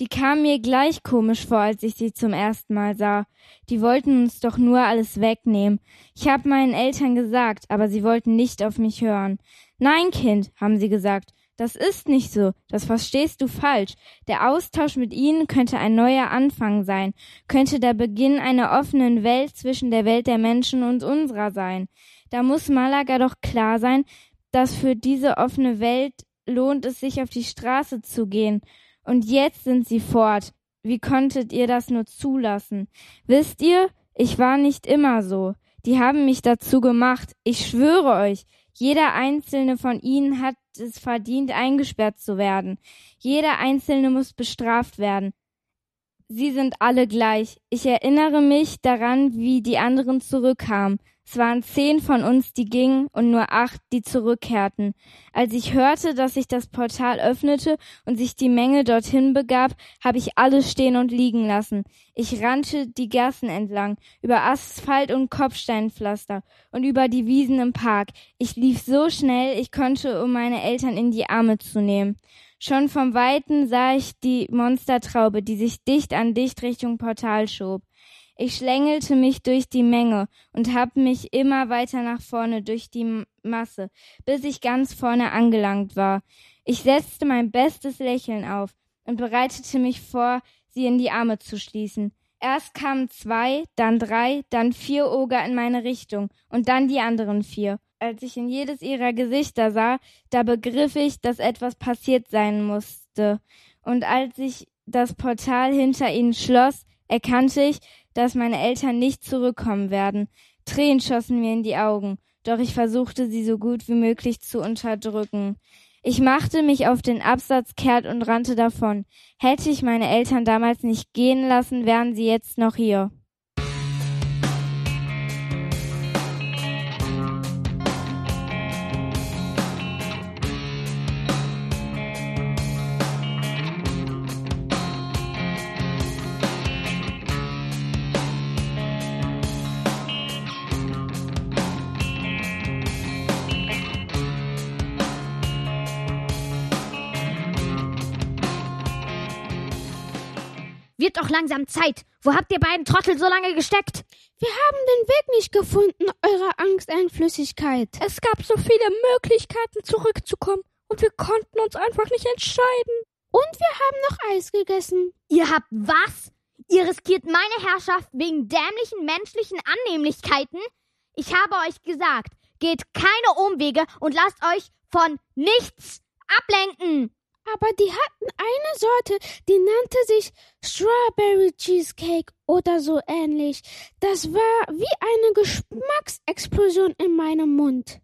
Die kamen mir gleich komisch vor, als ich sie zum ersten Mal sah. Die wollten uns doch nur alles wegnehmen. Ich habe meinen Eltern gesagt, aber sie wollten nicht auf mich hören. Nein, Kind, haben sie gesagt, das ist nicht so, das verstehst du falsch. Der Austausch mit ihnen könnte ein neuer Anfang sein, könnte der Beginn einer offenen Welt zwischen der Welt der Menschen und unserer sein. Da muss Malaga doch klar sein, dass für diese offene Welt lohnt es sich auf die Straße zu gehen. Und jetzt sind sie fort. Wie konntet ihr das nur zulassen? Wisst ihr, ich war nicht immer so. Die haben mich dazu gemacht. Ich schwöre euch, jeder einzelne von ihnen hat es verdient, eingesperrt zu werden. Jeder einzelne muss bestraft werden. Sie sind alle gleich. Ich erinnere mich daran, wie die anderen zurückkamen. Es waren zehn von uns, die gingen und nur acht, die zurückkehrten. Als ich hörte, dass sich das Portal öffnete und sich die Menge dorthin begab, habe ich alles stehen und liegen lassen. Ich rannte die Gassen entlang, über Asphalt und Kopfsteinpflaster und über die Wiesen im Park. Ich lief so schnell, ich konnte, um meine Eltern in die Arme zu nehmen. Schon vom Weiten sah ich die Monstertraube, die sich dicht an dicht Richtung Portal schob. Ich schlängelte mich durch die Menge und hab mich immer weiter nach vorne durch die Masse, bis ich ganz vorne angelangt war. Ich setzte mein bestes Lächeln auf und bereitete mich vor, sie in die Arme zu schließen. Erst kamen zwei, dann drei, dann vier Oger in meine Richtung und dann die anderen vier. Als ich in jedes ihrer Gesichter sah, da begriff ich, dass etwas passiert sein musste. Und als ich das Portal hinter ihnen schloss, erkannte ich, dass meine Eltern nicht zurückkommen werden. Tränen schossen mir in die Augen, doch ich versuchte sie so gut wie möglich zu unterdrücken. Ich machte mich auf den Absatz kehrt und rannte davon. Hätte ich meine Eltern damals nicht gehen lassen, wären sie jetzt noch hier. Wird doch langsam Zeit. Wo habt ihr beiden Trottel so lange gesteckt? Wir haben den Weg nicht gefunden, eurer Angsteinflüssigkeit. Es gab so viele Möglichkeiten, zurückzukommen, und wir konnten uns einfach nicht entscheiden. Und wir haben noch Eis gegessen. Ihr habt was? Ihr riskiert meine Herrschaft wegen dämlichen menschlichen Annehmlichkeiten? Ich habe euch gesagt, geht keine Umwege und lasst euch von nichts ablenken. Aber die hatten eine Sorte, die nannte sich Strawberry Cheesecake oder so ähnlich. Das war wie eine Geschmacksexplosion in meinem Mund.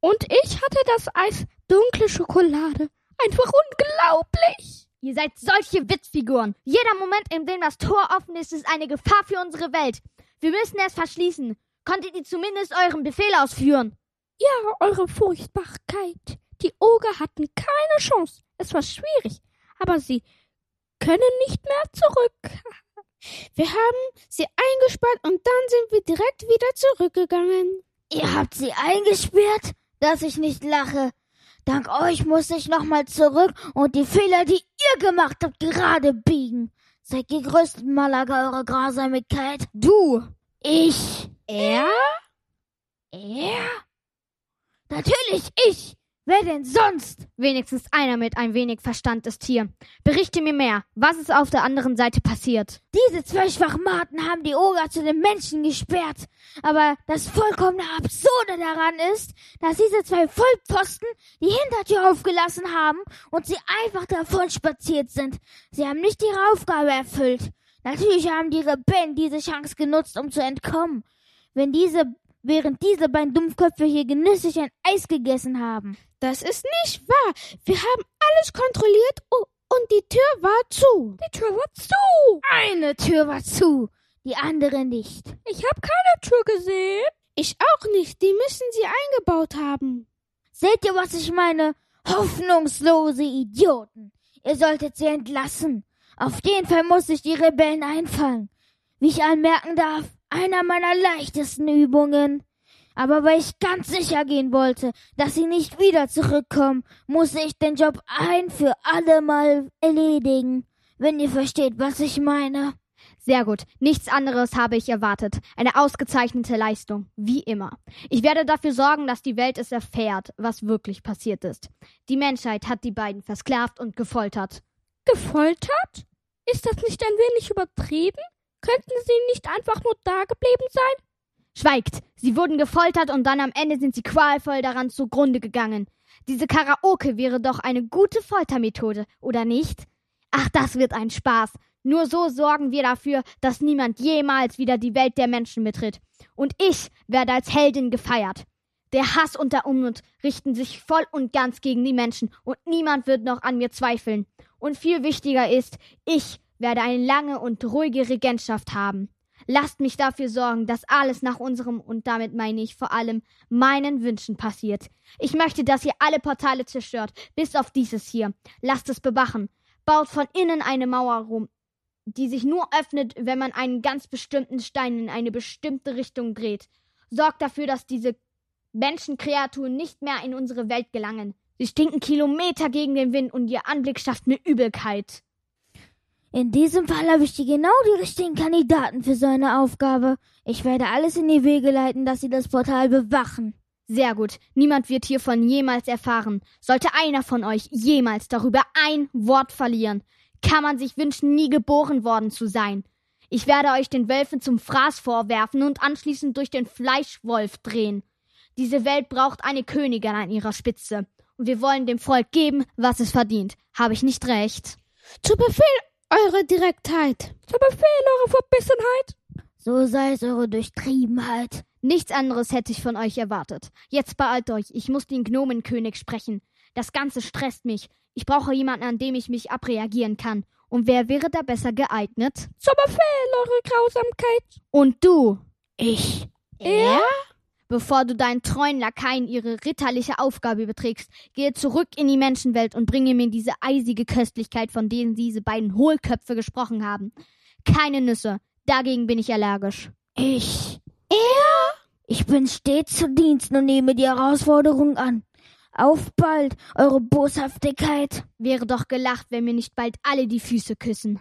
Und ich hatte das Eis dunkle Schokolade. Einfach unglaublich. Ihr seid solche Witzfiguren. Jeder Moment, in dem das Tor offen ist, ist eine Gefahr für unsere Welt. Wir müssen es verschließen. Konntet ihr zumindest euren Befehl ausführen? Ja, eure Furchtbarkeit. Die Oger hatten keine Chance. Es war schwierig, aber sie können nicht mehr zurück. Wir haben sie eingesperrt und dann sind wir direkt wieder zurückgegangen. Ihr habt sie eingesperrt? Dass ich nicht lache. Dank euch muss ich nochmal zurück und die Fehler, die ihr gemacht habt, gerade biegen. Seid gegrüßt, Malaga, eure Grausamkeit. Du. Ich. Er? Er? Natürlich ich. Wer denn sonst? Wenigstens einer mit ein wenig Verstand ist hier. Berichte mir mehr. Was ist auf der anderen Seite passiert? Diese zwei Schwachmaten haben die Oger zu den Menschen gesperrt. Aber das vollkommene Absurde daran ist, dass diese zwei Vollpfosten die Hintertür aufgelassen haben und sie einfach davon spaziert sind. Sie haben nicht ihre Aufgabe erfüllt. Natürlich haben die Rebellen diese Chance genutzt, um zu entkommen. Wenn diese während diese beiden Dummköpfe hier genüsslich ein Eis gegessen haben. Das ist nicht wahr. Wir haben alles kontrolliert und die Tür war zu. Die Tür war zu. Eine Tür war zu, die andere nicht. Ich habe keine Tür gesehen. Ich auch nicht. Die müssen sie eingebaut haben. Seht ihr, was ich meine? Hoffnungslose Idioten. Ihr solltet sie entlassen. Auf jeden Fall muss ich die Rebellen einfangen. Wie ich anmerken darf, einer meiner leichtesten Übungen. Aber weil ich ganz sicher gehen wollte, dass sie nicht wieder zurückkommen, musste ich den Job ein für alle Mal erledigen. Wenn ihr versteht, was ich meine. Sehr gut. Nichts anderes habe ich erwartet. Eine ausgezeichnete Leistung. Wie immer. Ich werde dafür sorgen, dass die Welt es erfährt, was wirklich passiert ist. Die Menschheit hat die beiden versklavt und gefoltert. Gefoltert? Ist das nicht ein wenig übertrieben? Könnten sie nicht einfach nur da geblieben sein? Schweigt! Sie wurden gefoltert und dann am Ende sind sie qualvoll daran zugrunde gegangen. Diese Karaoke wäre doch eine gute Foltermethode, oder nicht? Ach, das wird ein Spaß. Nur so sorgen wir dafür, dass niemand jemals wieder die Welt der Menschen betritt. Und ich werde als Heldin gefeiert. Der Hass und der Unmut richten sich voll und ganz gegen die Menschen und niemand wird noch an mir zweifeln. Und viel wichtiger ist, ich werde eine lange und ruhige Regentschaft haben. Lasst mich dafür sorgen, dass alles nach unserem und damit meine ich vor allem meinen Wünschen passiert. Ich möchte, dass ihr alle Portale zerstört, bis auf dieses hier. Lasst es bewachen. Baut von innen eine Mauer rum, die sich nur öffnet, wenn man einen ganz bestimmten Stein in eine bestimmte Richtung dreht. Sorgt dafür, dass diese Menschenkreaturen nicht mehr in unsere Welt gelangen. Sie stinken Kilometer gegen den Wind und ihr Anblick schafft mir Übelkeit. In diesem Fall habe ich die genau die richtigen Kandidaten für so eine Aufgabe. Ich werde alles in die Wege leiten, dass sie das Portal bewachen. Sehr gut. Niemand wird hiervon jemals erfahren. Sollte einer von euch jemals darüber ein Wort verlieren, kann man sich wünschen, nie geboren worden zu sein. Ich werde euch den Wölfen zum Fraß vorwerfen und anschließend durch den Fleischwolf drehen. Diese Welt braucht eine Königin an ihrer Spitze. Und wir wollen dem Volk geben, was es verdient. Habe ich nicht recht? Zu Befehl, Eure Direktheit. Zu Befehl, Eure Verbissenheit. So sei es eure Durchtriebenheit. Nichts anderes hätte ich von euch erwartet. Jetzt beeilt euch, ich muss den Gnomenkönig sprechen. Das Ganze stresst mich. Ich brauche jemanden, an dem ich mich abreagieren kann. Und wer wäre da besser geeignet? Zu Befehl, Eure Grausamkeit. Und du? Ich. Er? Bevor du deinen treuen Lakaien ihre ritterliche Aufgabe überträgst, gehe zurück in die Menschenwelt und bringe mir diese eisige Köstlichkeit, von denen diese beiden Hohlköpfe gesprochen haben. Keine Nüsse, dagegen bin ich allergisch. Ich. Er? Ich bin stets zu Diensten und nehme die Herausforderung an. Auf bald, eure Boshaftigkeit. Wäre doch gelacht, wenn mir nicht bald alle die Füße küssen.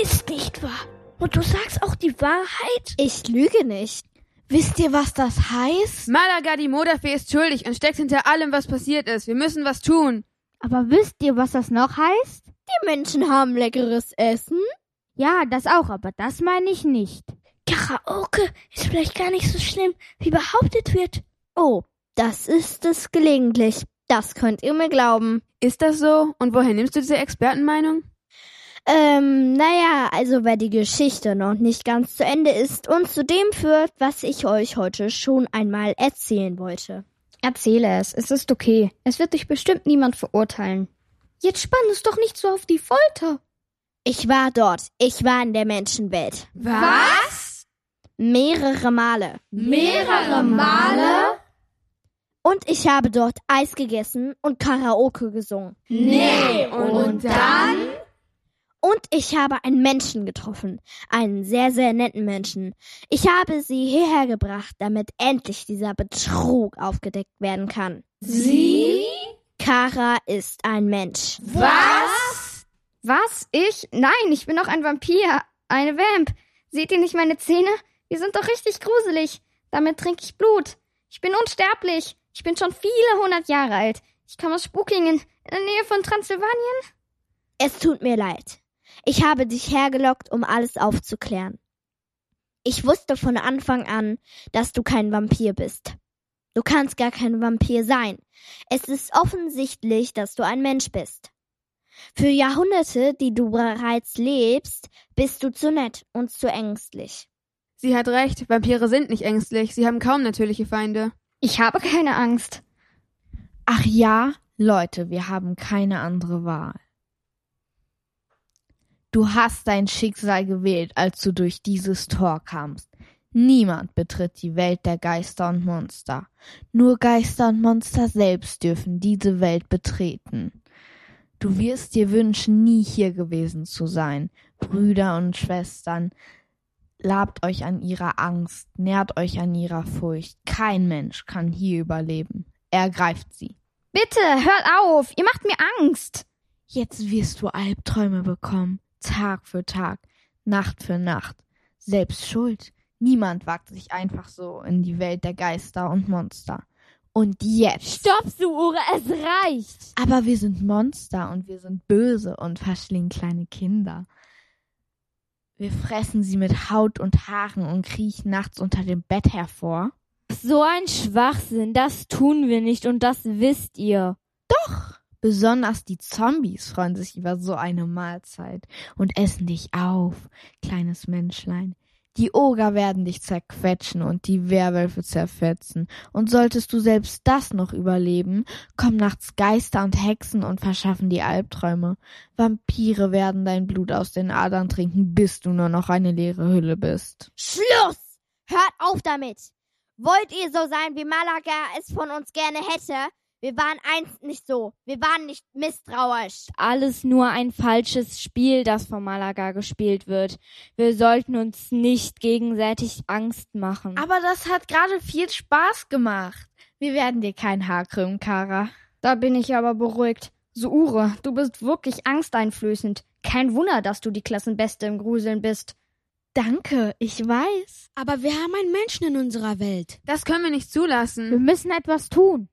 Ist nicht wahr. Und du sagst auch die Wahrheit? Ich lüge nicht. Wisst ihr, was das heißt? Malaga, die Modafee ist schuldig und steckt hinter allem, was passiert ist. Wir müssen was tun. Aber wisst ihr, was das noch heißt? Die Menschen haben leckeres Essen. Ja, das auch, aber das meine ich nicht. Karaoke ist vielleicht gar nicht so schlimm, wie behauptet wird. Oh, das ist es gelegentlich. Das könnt ihr mir glauben. Ist das so? Und woher nimmst du diese Expertenmeinung? Ähm, naja, also wer die Geschichte noch nicht ganz zu Ende ist und zu dem führt, was ich euch heute schon einmal erzählen wollte. Erzähle es, es ist okay. Es wird dich bestimmt niemand verurteilen. Jetzt spann es doch nicht so auf die Folter. Ich war dort. Ich war in der Menschenwelt. Was? Mehrere Male. Mehrere Male? Und ich habe dort Eis gegessen und Karaoke gesungen. Nee, und dann? Und ich habe einen Menschen getroffen. Einen sehr, sehr netten Menschen. Ich habe sie hierher gebracht, damit endlich dieser Betrug aufgedeckt werden kann. Sie? Kara ist ein Mensch. Was? Was? Ich? Nein, ich bin doch ein Vampir. Eine Vamp. Seht ihr nicht meine Zähne? Die sind doch richtig gruselig. Damit trinke ich Blut. Ich bin unsterblich. Ich bin schon viele hundert Jahre alt. Ich komme aus Spukingen, in der Nähe von Transsilvanien. Es tut mir leid. Ich habe dich hergelockt, um alles aufzuklären. Ich wusste von Anfang an, dass du kein Vampir bist. Du kannst gar kein Vampir sein. Es ist offensichtlich, dass du ein Mensch bist. Für Jahrhunderte, die du bereits lebst, bist du zu nett und zu ängstlich. Sie hat recht, Vampire sind nicht ängstlich, sie haben kaum natürliche Feinde. Ich habe keine Angst. Ach ja, Leute, wir haben keine andere Wahl. Du hast dein Schicksal gewählt, als du durch dieses Tor kamst. Niemand betritt die Welt der Geister und Monster. Nur Geister und Monster selbst dürfen diese Welt betreten. Du wirst dir wünschen, nie hier gewesen zu sein. Brüder und Schwestern, labt euch an ihrer Angst, nährt euch an ihrer Furcht. Kein Mensch kann hier überleben. Ergreift sie. Bitte, hört auf. Ihr macht mir Angst. Jetzt wirst du Albträume bekommen. Tag für Tag, Nacht für Nacht. Selbst schuld. Niemand wagt sich einfach so in die Welt der Geister und Monster. Und jetzt. Stopp, Suure, es reicht. Aber wir sind Monster und wir sind böse und verschlingen kleine Kinder. Wir fressen sie mit Haut und Haaren und kriechen nachts unter dem Bett hervor. So ein Schwachsinn, das tun wir nicht und das wisst ihr. Doch. Besonders die Zombies freuen sich über so eine Mahlzeit und essen dich auf, kleines Menschlein. Die Oger werden dich zerquetschen und die Werwölfe zerfetzen. Und solltest du selbst das noch überleben, kommen nachts Geister und Hexen und verschaffen die Albträume. Vampire werden dein Blut aus den Adern trinken, bis du nur noch eine leere Hülle bist. Schluss! Hört auf damit! Wollt ihr so sein, wie Malaga es von uns gerne hätte? Wir waren einst nicht so. Wir waren nicht misstrauisch. Alles nur ein falsches Spiel, das von Malaga gespielt wird. Wir sollten uns nicht gegenseitig Angst machen. Aber das hat gerade viel Spaß gemacht. Wir werden dir kein Haar krümmen, Kara. Da bin ich aber beruhigt. Suure, du bist wirklich angsteinflößend. Kein Wunder, dass du die Klassenbeste im Gruseln bist. Danke, ich weiß. Aber wir haben einen Menschen in unserer Welt. Das können wir nicht zulassen. Wir müssen etwas tun.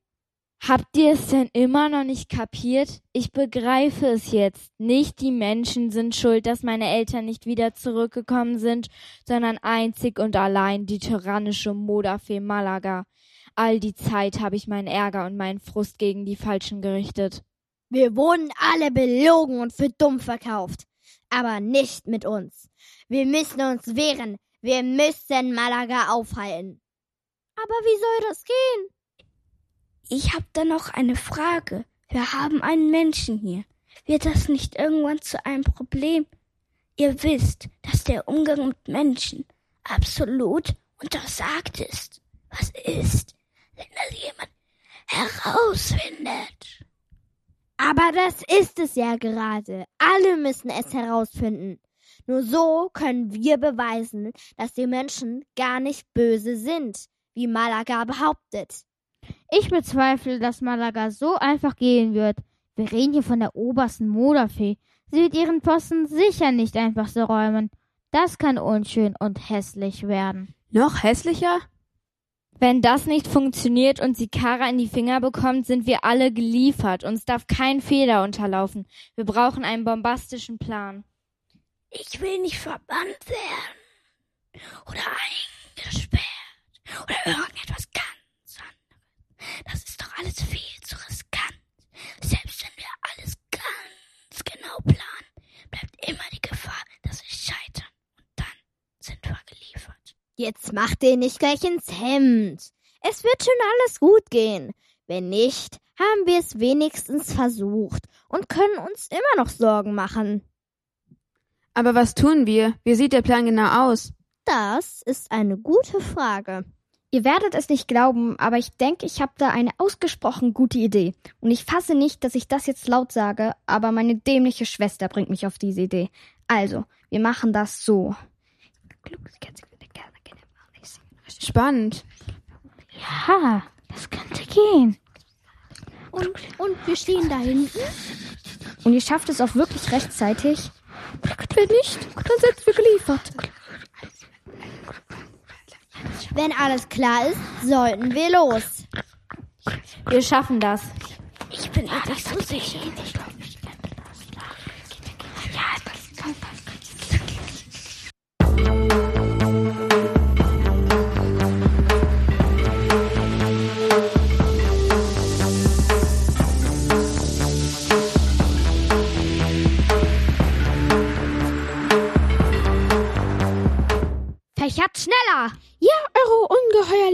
Habt ihr es denn immer noch nicht kapiert? Ich begreife es jetzt. Nicht die Menschen sind schuld, dass meine Eltern nicht wieder zurückgekommen sind, sondern einzig und allein die tyrannische Modafee Malaga. All die Zeit habe ich meinen Ärger und meinen Frust gegen die Falschen gerichtet. Wir wurden alle belogen und für dumm verkauft. Aber nicht mit uns. Wir müssen uns wehren. Wir müssen Malaga aufhalten. Aber wie soll das gehen? Ich hab da noch eine Frage. Wir haben einen Menschen hier. Wird das nicht irgendwann zu einem Problem? Ihr wisst, dass der Umgang mit Menschen absolut untersagt ist. Was ist, wenn das jemand herausfindet? Aber das ist es ja gerade. Alle müssen es herausfinden. Nur so können wir beweisen, dass die Menschen gar nicht böse sind, wie Malaga behauptet. Ich bezweifle, dass Malaga so einfach gehen wird. Wir reden hier von der obersten Moderfee. Sie wird ihren Posten sicher nicht einfach so räumen. Das kann unschön und hässlich werden. Noch hässlicher? Wenn das nicht funktioniert und sie Kara in die Finger bekommt, sind wir alle geliefert. Uns darf kein Fehler unterlaufen. Wir brauchen einen bombastischen Plan. Ich will nicht verbannt werden. Oder eingesperrt. Oder irgendetwas anderes. Das ist doch alles viel zu riskant. Selbst wenn wir alles ganz genau planen, bleibt immer die Gefahr, dass wir scheitern. Und dann sind wir geliefert. Jetzt mach dir nicht gleich ins Hemd. Es wird schon alles gut gehen. Wenn nicht, haben wir es wenigstens versucht und können uns immer noch Sorgen machen. Aber was tun wir? Wie sieht der Plan genau aus? Das ist eine gute Frage. Ihr werdet es nicht glauben, aber ich denke, ich habe da eine ausgesprochen gute Idee. Und ich fasse nicht, dass ich das jetzt laut sage, aber meine dämliche Schwester bringt mich auf diese Idee. Also, wir machen das so. Spannend. Ja, das könnte gehen. Und, und wir stehen da hinten. Und ihr schafft es auch wirklich rechtzeitig. Wenn nicht, dann sind wir geliefert. Wenn alles klar ist, sollten wir los. Wir schaffen das. Ich bin mir nicht so sicher. Fächert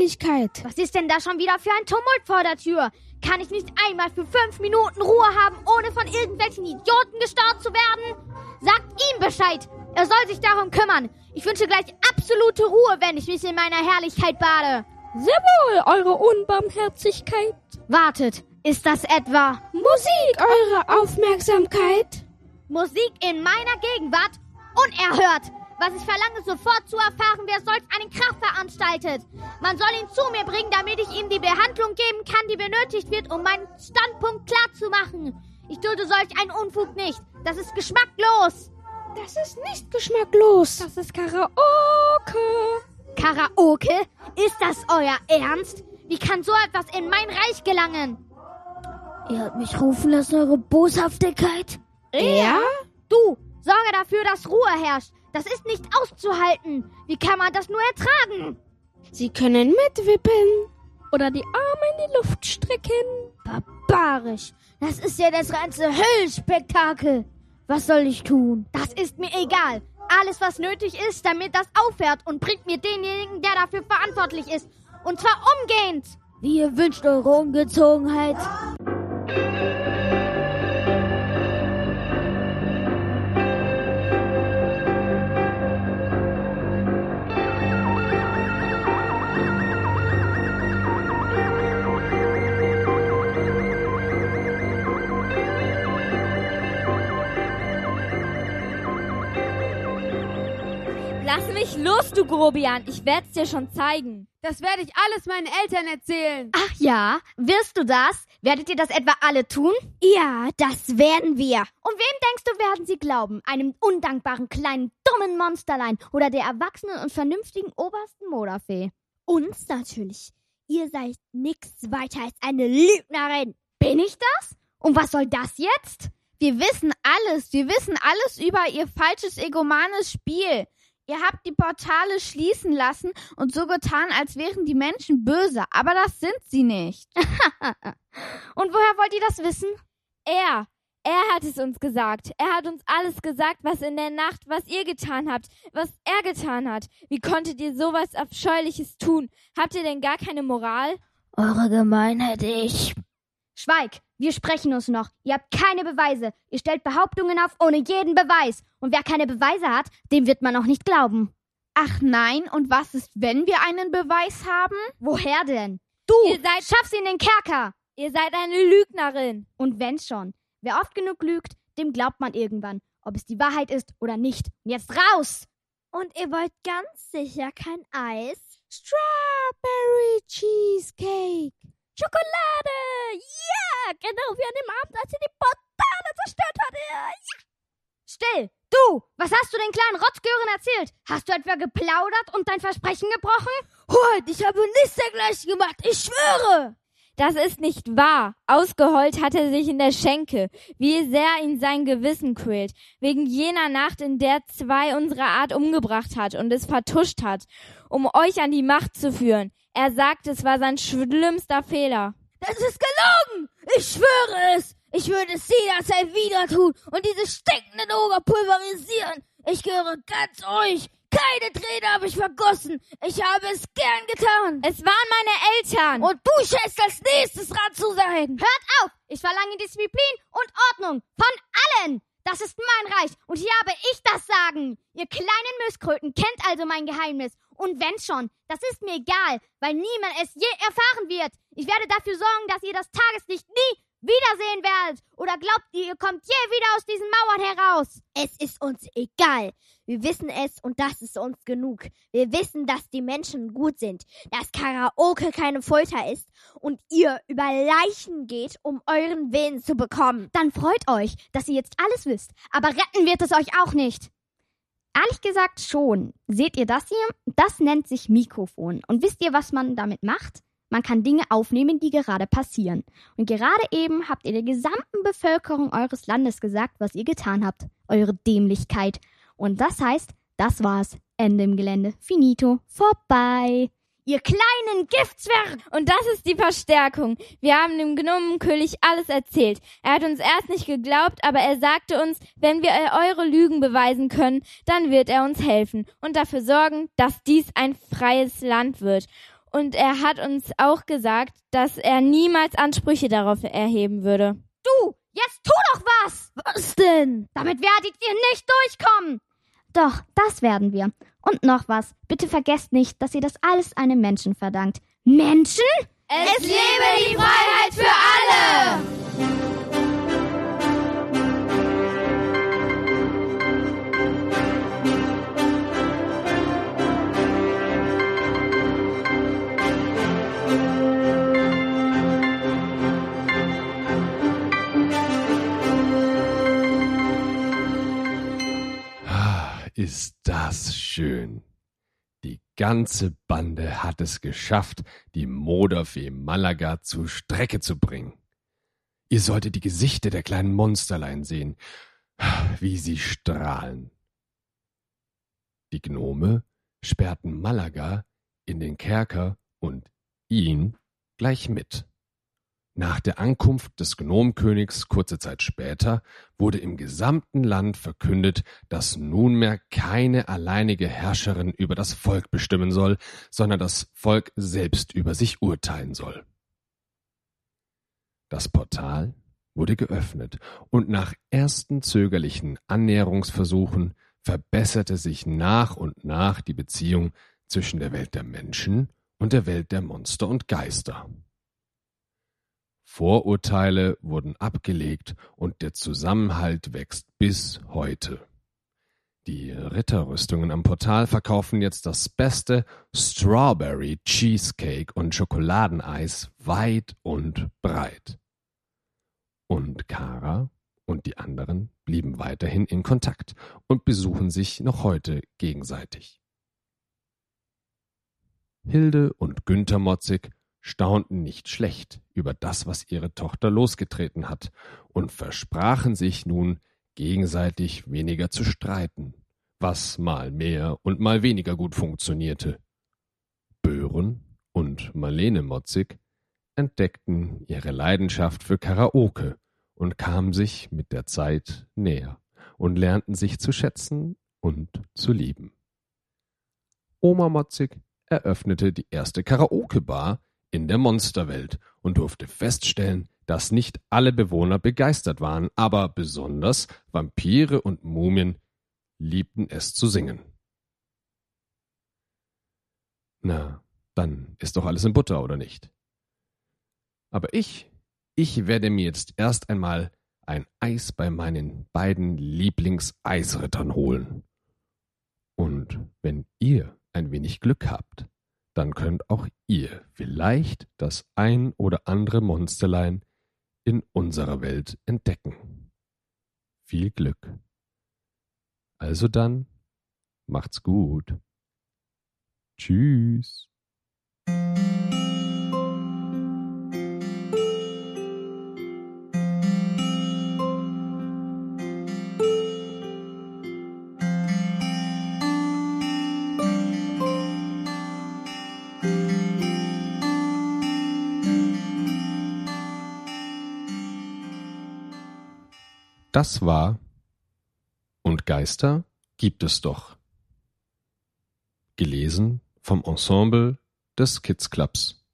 Ungeheuerlichkeit. Was ist denn da schon wieder für ein Tumult vor der Tür? Kann ich nicht einmal für fünf Minuten Ruhe haben, ohne von irgendwelchen Idioten gestört zu werden? Sagt ihm Bescheid! Er soll sich darum kümmern. Ich wünsche gleich absolute Ruhe, wenn ich mich in meiner Herrlichkeit bade. Sehr wohl, Eure Unbarmherzigkeit. Wartet, ist das etwa Musik, Eure Aufmerksamkeit. Musik in meiner Gegenwart? Unerhört! Was ich verlange, sofort zu erfahren, wer solch einen Kraft veranstaltet. Man soll ihn zu mir bringen, damit ich ihm die Behandlung geben kann, die benötigt wird, um meinen Standpunkt klar zu machen. Ich dulde solch einen Unfug nicht. Das ist geschmacklos. Das ist nicht geschmacklos. Das ist Karaoke. Karaoke? Ist das euer Ernst? Wie kann so etwas in mein Reich gelangen? Ihr habt mich rufen lassen, Eure Boshaftigkeit. Ja? Du, sorge dafür, dass Ruhe herrscht. Das ist nicht auszuhalten. Wie kann man das nur ertragen? Sie können mitwippen. Oder die Arme in die Luft strecken. Barbarisch. Das ist ja das ganze Höllspektakel. Was soll ich tun? Das ist mir egal. alles, was nötig ist, damit das aufhört und bringt mir denjenigen, der dafür verantwortlich ist. Und zwar umgehend. Wie ihr wünscht eure Ungezogenheit. Mich los, du Grobian. Ich werd's dir schon zeigen. Das werde ich alles meinen Eltern erzählen. Ach ja, wirst du das? Werdet ihr das etwa alle tun? Ja, das werden wir. Und wem denkst du, werden sie glauben? Einem undankbaren kleinen dummen Monsterlein oder der erwachsenen und vernünftigen obersten Moderfee? Uns natürlich. Ihr seid nix weiter als eine Lügnerin. Bin ich das? Und was soll das jetzt? Wir wissen alles. Wir wissen alles über ihr falsches egomanes Spiel. Ihr habt die Portale schließen lassen und so getan, als wären die Menschen böse. Aber das sind sie nicht. *laughs* Und woher wollt ihr das wissen? Er. Er hat es uns gesagt. Er hat uns alles gesagt, was in der Nacht, was ihr getan habt, was er getan hat. Wie konntet ihr sowas Abscheuliches tun? Habt ihr denn gar keine Moral? Eure Gemeinheit, ich. Schweig, wir sprechen uns noch. Ihr habt keine Beweise. Ihr stellt Behauptungen auf ohne jeden Beweis. Und wer keine Beweise hat, dem wird man auch nicht glauben. Ach nein, und was ist, wenn wir einen Beweis haben? Woher denn? Du, Ihr seid- schaff sie in den Kerker. Ihr seid eine Lügnerin. Und wenn's schon. Wer oft genug lügt, dem glaubt man irgendwann, ob es die Wahrheit ist oder nicht. Und jetzt raus! Und ihr wollt ganz sicher kein Eis? Strawberry Cheesecake. Schokolade! Ja! Genau wie an dem Abend, als ihr die Portale zerstört hatte. Ja! Still! Du! Was hast du den kleinen Rotzgören erzählt? Hast du etwa geplaudert und dein Versprechen gebrochen? Hut, ich habe nichts dergleichen gemacht, ich schwöre. Das ist nicht wahr. Ausgeheult hat er sich in der Schenke, wie sehr ihn sein Gewissen quält, wegen jener Nacht, in der zwei unserer Art umgebracht hat und es vertuscht hat, um euch an die Macht zu führen. Er sagt, es war sein schlimmster Fehler. Das ist gelogen. Ich schwöre es. Ich würde es jederzeit wieder tun und diese stinkenden Oger pulverisieren. Ich gehöre ganz euch. Keine Träne habe ich vergossen. Ich habe es gern getan. Es waren meine Eltern. Und du schätzt als nächstes dran zu sein. Hört auf! Ich verlange Disziplin und Ordnung von allen! Das ist mein Reich und hier habe ich das Sagen. Ihr kleinen Misskröten kennt also mein Geheimnis. Und wenn schon, das ist mir egal, weil niemand es je erfahren wird. Ich werde dafür sorgen, dass ihr das Tageslicht nie wiedersehen werdet. Oder glaubt ihr, ihr kommt je wieder aus diesen Mauern heraus? Es ist uns egal. Wir wissen es und das ist uns genug. Wir wissen, dass die Menschen gut sind, dass Karaoke keine Folter ist und ihr über Leichen geht, um euren Willen zu bekommen. Dann freut euch, dass ihr jetzt alles wisst. Aber retten wird es euch auch nicht. Ehrlich gesagt schon. Seht ihr das hier? Das nennt sich Mikrofon. Und wisst ihr, was man damit macht? Man kann Dinge aufnehmen, die gerade passieren. Und gerade eben habt ihr der gesamten Bevölkerung eures Landes gesagt, was ihr getan habt. Eure Dämlichkeit. Und das heißt, das war's. Ende im Gelände. Finito. Vorbei. Ihr kleinen Giftzwerg! Und das ist die Verstärkung. Wir haben dem Gnomenkönig alles erzählt. Er hat uns erst nicht geglaubt, aber er sagte uns, wenn wir eure Lügen beweisen können, dann wird er uns helfen und dafür sorgen, dass dies ein freies Land wird. Und er hat uns auch gesagt, dass er niemals Ansprüche darauf erheben würde. Du! Jetzt tu doch was! Was denn? Damit werdet ihr nicht durchkommen! Doch, das werden wir. Und noch was. Bitte vergesst nicht, dass ihr das alles einem Menschen verdankt. Menschen? Es lebe die Freiheit für alle! Ist das schön. Die ganze Bande hat es geschafft, die Moderfee Malaga zur Strecke zu bringen. Ihr solltet die Gesichter der kleinen Monsterlein sehen, wie sie strahlen. Die Gnome sperrten Malaga in den Kerker und ihn gleich mit. Nach der Ankunft des Gnomkönigs kurze Zeit später wurde im gesamten Land verkündet, dass nunmehr keine alleinige Herrscherin über das Volk bestimmen soll, sondern das Volk selbst über sich urteilen soll. Das Portal wurde geöffnet und nach ersten zögerlichen Annäherungsversuchen verbesserte sich nach und nach die Beziehung zwischen der Welt der Menschen und der Welt der Monster und Geister. Vorurteile wurden abgelegt und der Zusammenhalt wächst bis heute. Die Ritterrüstungen am Portal verkaufen jetzt das beste Strawberry Cheesecake und Schokoladeneis weit und breit. Und Kara und die anderen blieben weiterhin in Kontakt und besuchen sich noch heute gegenseitig. Hilde und Günther Motzig staunten nicht schlecht über das, was ihre Tochter losgetreten hat, und versprachen sich nun, gegenseitig weniger zu streiten, was mal mehr und mal weniger gut funktionierte. Böhren und Marlene Motzig entdeckten ihre Leidenschaft für Karaoke und kamen sich mit der Zeit näher und lernten sich zu schätzen und zu lieben. Oma Motzig eröffnete die erste Karaoke-Bar in der Monsterwelt und durfte feststellen, dass nicht alle Bewohner begeistert waren, aber besonders Vampire und Mumien liebten es zu singen. Na, dann ist doch alles in Butter, oder nicht? Aber ich, ich werde mir jetzt erst einmal ein Eis bei meinen beiden Lieblingseisrittern holen. Und wenn ihr ein wenig Glück habt, dann könnt auch ihr vielleicht das ein oder andere Monsterlein in unserer Welt entdecken. Viel Glück. Also dann, macht's gut. Tschüss. Das war Und Geister gibt es doch. Gelesen vom Ensemble des Kids Clubs.